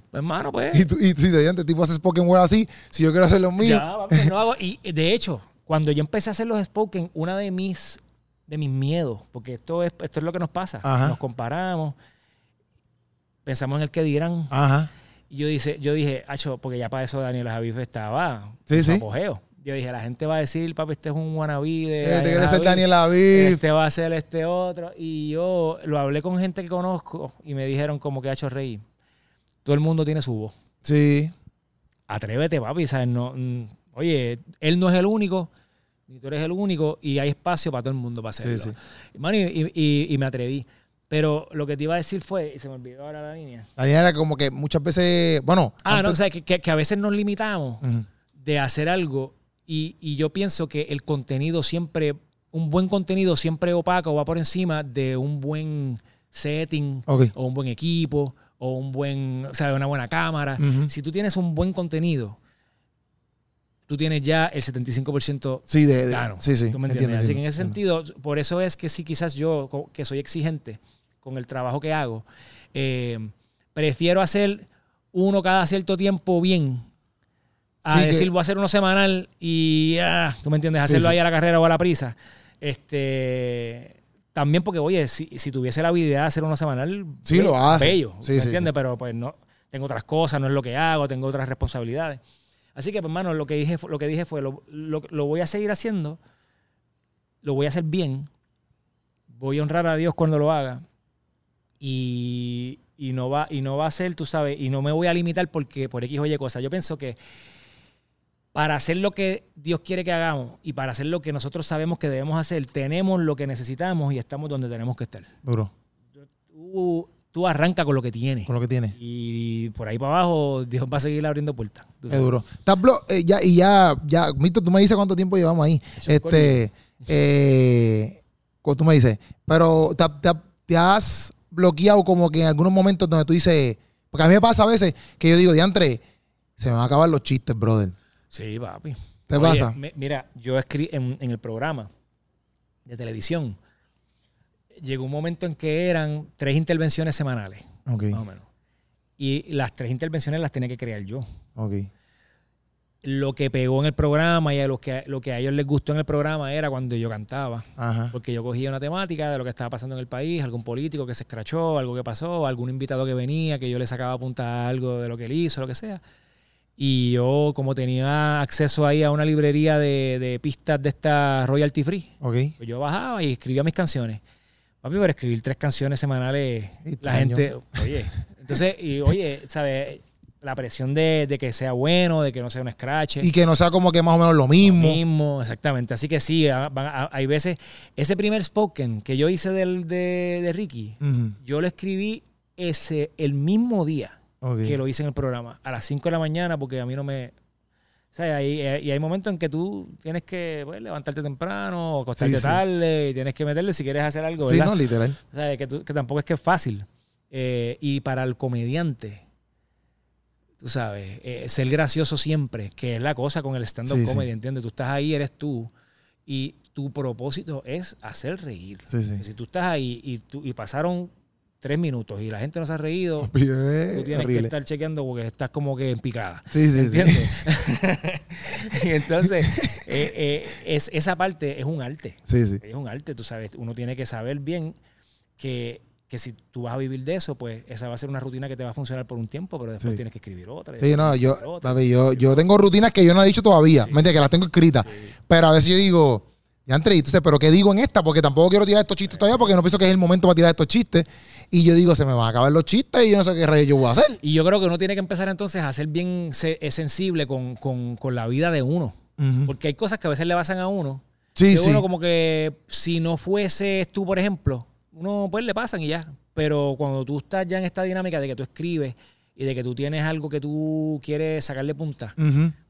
Pues, mano, pues. Y, tú, y si te tipo haces Spoken Word así, si yo quiero hacer lo mío. Ya, no hago. Y de hecho, cuando yo empecé a hacer los Spoken, una de mis, de mis miedos, porque esto es, esto es lo que nos pasa, nos comparamos pensamos en el que dirán. Ajá. Y yo, dice, yo dije, Acho, porque ya para eso Daniel Javier estaba sí, sí. apogeo. Yo dije, la gente va a decir, papi, este es un wannabe de. Este quiere ser Daniel. Este va a ser este otro. Y yo lo hablé con gente que conozco y me dijeron, como que hecho reír. Todo el mundo tiene su voz. Sí. Atrévete, papi. ¿sabes? No, mm, oye, él no es el único, ni tú eres el único, y hay espacio para todo el mundo para hacerlo. Sí, sí. y, y me atreví. Pero lo que te iba a decir fue, y se me olvidó ahora la línea. La línea era como que muchas veces, bueno. Ah, no, o sea, que, a veces nos limitamos de hacer algo y, yo pienso que el contenido siempre, un buen contenido siempre opaca o va por encima de un buen setting o un buen equipo o un buen, o sea, una buena cámara. Si tú tienes un buen contenido, tú tienes ya el 75% sí, de, Sí, sí. ¿Tú me entiendes? Así que en ese sentido, por eso es que sí, quizás yo, que soy exigente, con el trabajo que hago, eh, prefiero hacer uno cada cierto tiempo bien. A decir, voy a hacer uno semanal y, ah, tú me entiendes, hacerlo ahí a la carrera o a la prisa. Este, también porque, oye, si, tuviese la habilidad de hacer uno semanal, sí, lo hace. bello, ¿me entiendes? Pero pues no, tengo otras cosas, no es lo que hago, tengo otras responsabilidades. Así que, pues, hermano, lo que dije, lo que dije fue, lo, lo voy a seguir haciendo, lo voy a hacer bien, voy a honrar a Dios cuando lo haga y, no va, y no va a ser, tú sabes, y no me voy a limitar porque por X o Y cosas. Yo pienso que para hacer lo que Dios quiere que hagamos y para hacer lo que nosotros sabemos que debemos hacer, tenemos lo que necesitamos y estamos donde tenemos que estar. Duro. Tú, tú arranca con lo que tienes. Con lo que tienes. Y por ahí para abajo Dios va a seguir abriendo puertas. Es duro. Eh, ya, y ya, ya, Mito, tú me dices cuánto tiempo llevamos ahí. este, eh, tú me dices, pero te has bloqueado como que en algunos momentos donde tú dices, porque a mí me pasa a veces que yo digo, diantre, se me van a acabar los chistes, brother. Sí, papi. ¿Qué pasa? mira, yo escribí en, el programa de televisión, llegó un momento en que eran tres intervenciones semanales. Ok. Más o menos. Y las tres intervenciones las tenía que crear yo. Ok lo que pegó en el programa y a lo que, lo que a ellos les gustó en el programa era cuando yo cantaba. Porque yo cogía una temática de lo que estaba pasando en el país, algún político que se escrachó, algo que pasó, algún invitado que venía, que yo le sacaba punta a algo de lo que él hizo, lo que sea. Y yo, como tenía acceso ahí a una librería de, pistas de esta royalty free, pues yo bajaba y escribía mis canciones. Papi, para escribir tres canciones semanales, la gente, oye, entonces, y oye, ¿sabes? La presión de, que sea bueno, de que no sea un scratch. Y que no sea como que más o menos lo mismo. Lo mismo, exactamente. Así que sí, hay veces. Ese primer spoken que yo hice del, de, Ricky, yo lo escribí ese el mismo día que lo hice en el programa, a las 5 de la mañana, porque a mí no me. O sea, y hay momentos en que tú tienes que pues, levantarte temprano o acostarte tarde y tienes que meterle si quieres hacer algo. Sí, no, literal. O sea, que, tampoco es que es fácil. Eh, y para el comediante, tú sabes, eh, ser gracioso siempre, que es la cosa con el stand-up comedy, ¿entiendes? Tú estás ahí, eres tú, y tu propósito es hacer reír. si tú estás ahí y, tú, y pasaron tres minutos y la gente no se ha reído, tú tienes que estar chequeando porque estás como que en picada. Sí, sí, ¿Entiendes? y entonces, eh, eh, es, esa parte es un arte. Sí, sí. Es un arte, tú sabes. Uno tiene que saber bien que que si tú vas a vivir de eso, pues esa va a ser una rutina que te va a funcionar por un tiempo, pero después tienes que escribir otra. Sí, no, yo, yo, yo tengo rutinas que yo no he dicho todavía, sí. que las tengo escritas, pero a veces yo digo, ya entonces, pero ¿qué digo en esta? Porque tampoco quiero tirar estos chistes todavía porque no pienso que es el momento para tirar estos chistes. Y yo digo, se me van a acabar los chistes y yo no sé qué rayos yo voy a hacer. Y yo creo que uno tiene que empezar entonces a ser bien sensible con, la vida de uno. Porque hay cosas que a veces le pasan a uno. Sí, que uno como que si no fueses tú, por ejemplo, uno pues le pasan y ya. Pero cuando tú estás ya en esta dinámica de que tú escribes y de que tú tienes algo que tú quieres sacarle punta,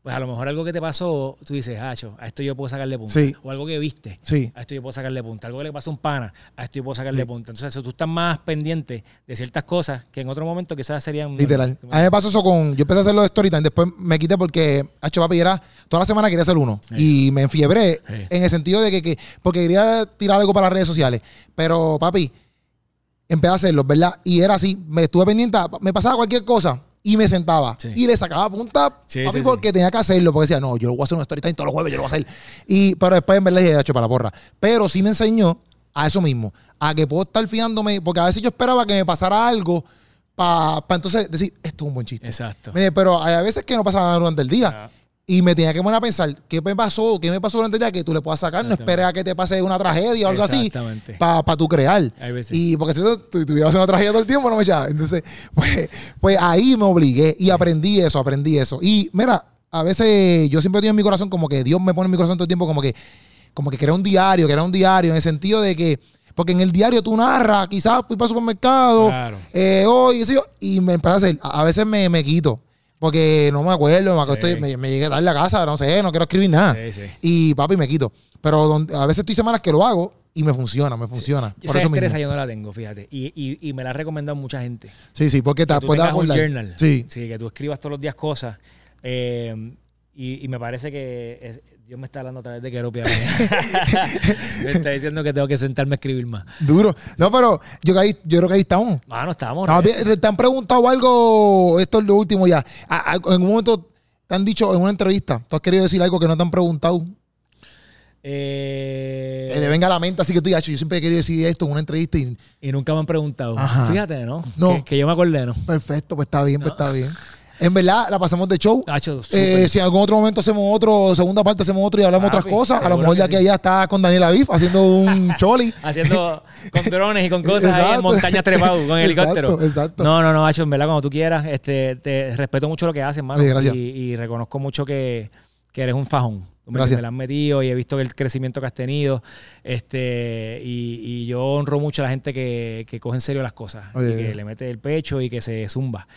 pues a lo mejor algo que te pasó, tú dices, hacho, a esto yo puedo sacarle punta. Sí. O algo que viste, Sí. a esto yo puedo sacarle punta. Algo que le pasó a un pana, a esto yo puedo sacarle punta. Entonces, si tú estás más pendiente de ciertas cosas que en otro momento quizás serían... Literal. A mí me pasó eso con. Yo empecé a hacerlo de Storytime. Después me quité porque, hecho papi, era. Toda la semana quería hacer uno. Y me enfiebré en el sentido de que, que- Porque quería tirar algo para las redes sociales. Pero, papi, empecé a hacerlo, ¿verdad? Y era así. Me estuve pendiente. Me pasaba cualquier cosa. Y me sentaba. Sí. Y le sacaba punta. Sí, sí. porque tenía que hacerlo. Porque decía, no, yo voy a hacer un Storytime todos los jueves, yo lo voy a hacer. Y, pero después en verdad dije, hecho para la porra. Pero sí me enseñó a eso mismo. A que puedo estar fiándome. Porque a veces yo esperaba que me pasara algo. Para entonces decir, esto es un buen chiste. Exacto. Pero hay a veces que no pasa nada durante el día. Ah. Y me tenía que poner a pensar, ¿qué me pasó? ¿Qué me pasó durante el día que tú le puedas sacar? No esperes a que te pase una tragedia o algo así para tú crear. Hay veces. Y porque si eso tu- tuviera una tragedia todo el tiempo, no me echaba. Entonces, pues, pues ahí me obligué y aprendí eso, aprendí eso. Y mira, a veces yo siempre tengo en mi corazón como que Dios me pone en mi corazón todo el tiempo como que, como que crea un diario, crea un diario, en el sentido de que, porque en el diario tú narras, quizás fui para el supermercado, Claro. eh, hoy, y me empecé a hacer, a a veces me, me quito. Porque no me acuerdo, me, acuesto Sí. me, me llegué a dar la casa, no sé, no quiero escribir nada. Sí, sí. Y papi, me quito. Pero donde- a veces estoy semanas que lo hago y me funciona, me funciona. Por Esa eso mismo. yo no la tengo, fíjate. Y, y, y me la ha recomendado mucha gente. Sí, sí, porque te que tú puedes un journal. Sí. que tú escribas todos los días cosas. eh, y, y me parece que es- Dios me está hablando a través de Keropia. me está diciendo que tengo que sentarme a escribir más. Duro. No, pero yo, caí, yo creo que ahí estamos. Ah, no estamos. No, te han preguntado algo, esto es lo último ya. En un momento te han dicho en una entrevista, tú has querido decir algo que no te han preguntado, Eh, que le venga a la mente, así que tú digas, yo siempre he querido decir esto en una entrevista y y nunca me han preguntado. Ajá. Fíjate, ¿no? No. Que, que yo me acordé, ¿no? perfecto, pues está bien, pues está bien. En verdad, la pasamos de show. Tacho, Eh, si en algún otro momento hacemos otro, segunda parte hacemos otro y hablamos Papi, otras cosas, a lo mejor que de aquí a sí. allá está con Daniel Aviv haciendo un choli. Haciendo con drones y con cosas ahí en montañas trepados con helicóptero. Exacto, exacto. No, no, no, Hacho, en verdad, cuando tú quieras, este, te respeto mucho lo que haces, mano. Oye, gracias. Y, y reconozco mucho que, que eres un fajón. Gracias. entiendes, Le has metido y he visto el crecimiento que has tenido. Este, y, y yo honro mucho a la gente que, que coge en serio las cosas. Oye, y que le mete el pecho y que se zumba.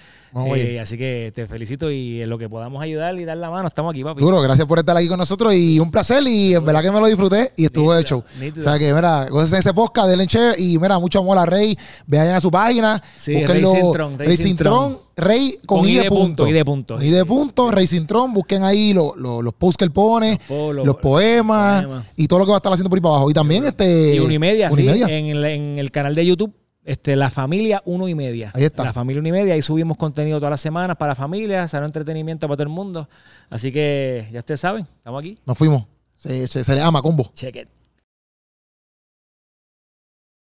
Eh, así que te felicito y en lo que podamos ayudar y dar la mano, estamos aquí, papi. Duro, gracias por estar aquí con nosotros y un placer y en verdad que me lo disfruté y estuvo de show. O sea que, mira, en ese podcast, denle share y mira, mucho amor a Rey, vayan a su página, Sí, búsquenlo, Rey Sintron, Rey Rey Sintron. Sintron, Rey con, Con I de I de punto. I de punto. I de punto, Rey Sintron, busquen ahí lo- lo- los posts que él pone, Los los, los- poemas, poemas. y todo lo que va a estar haciendo por ahí para abajo. Y también este... Y Unimedia, sí, Unimedia. En, el, en el canal de YouTube, este, La Familia Uno y Media. Ahí está. La Familia Uno y Media, ahí subimos contenido todas las semanas para la familia, sano entretenimiento para todo el mundo. Así que ya ustedes saben, estamos aquí. Nos fuimos. Se, se, se le ama combo. Check it.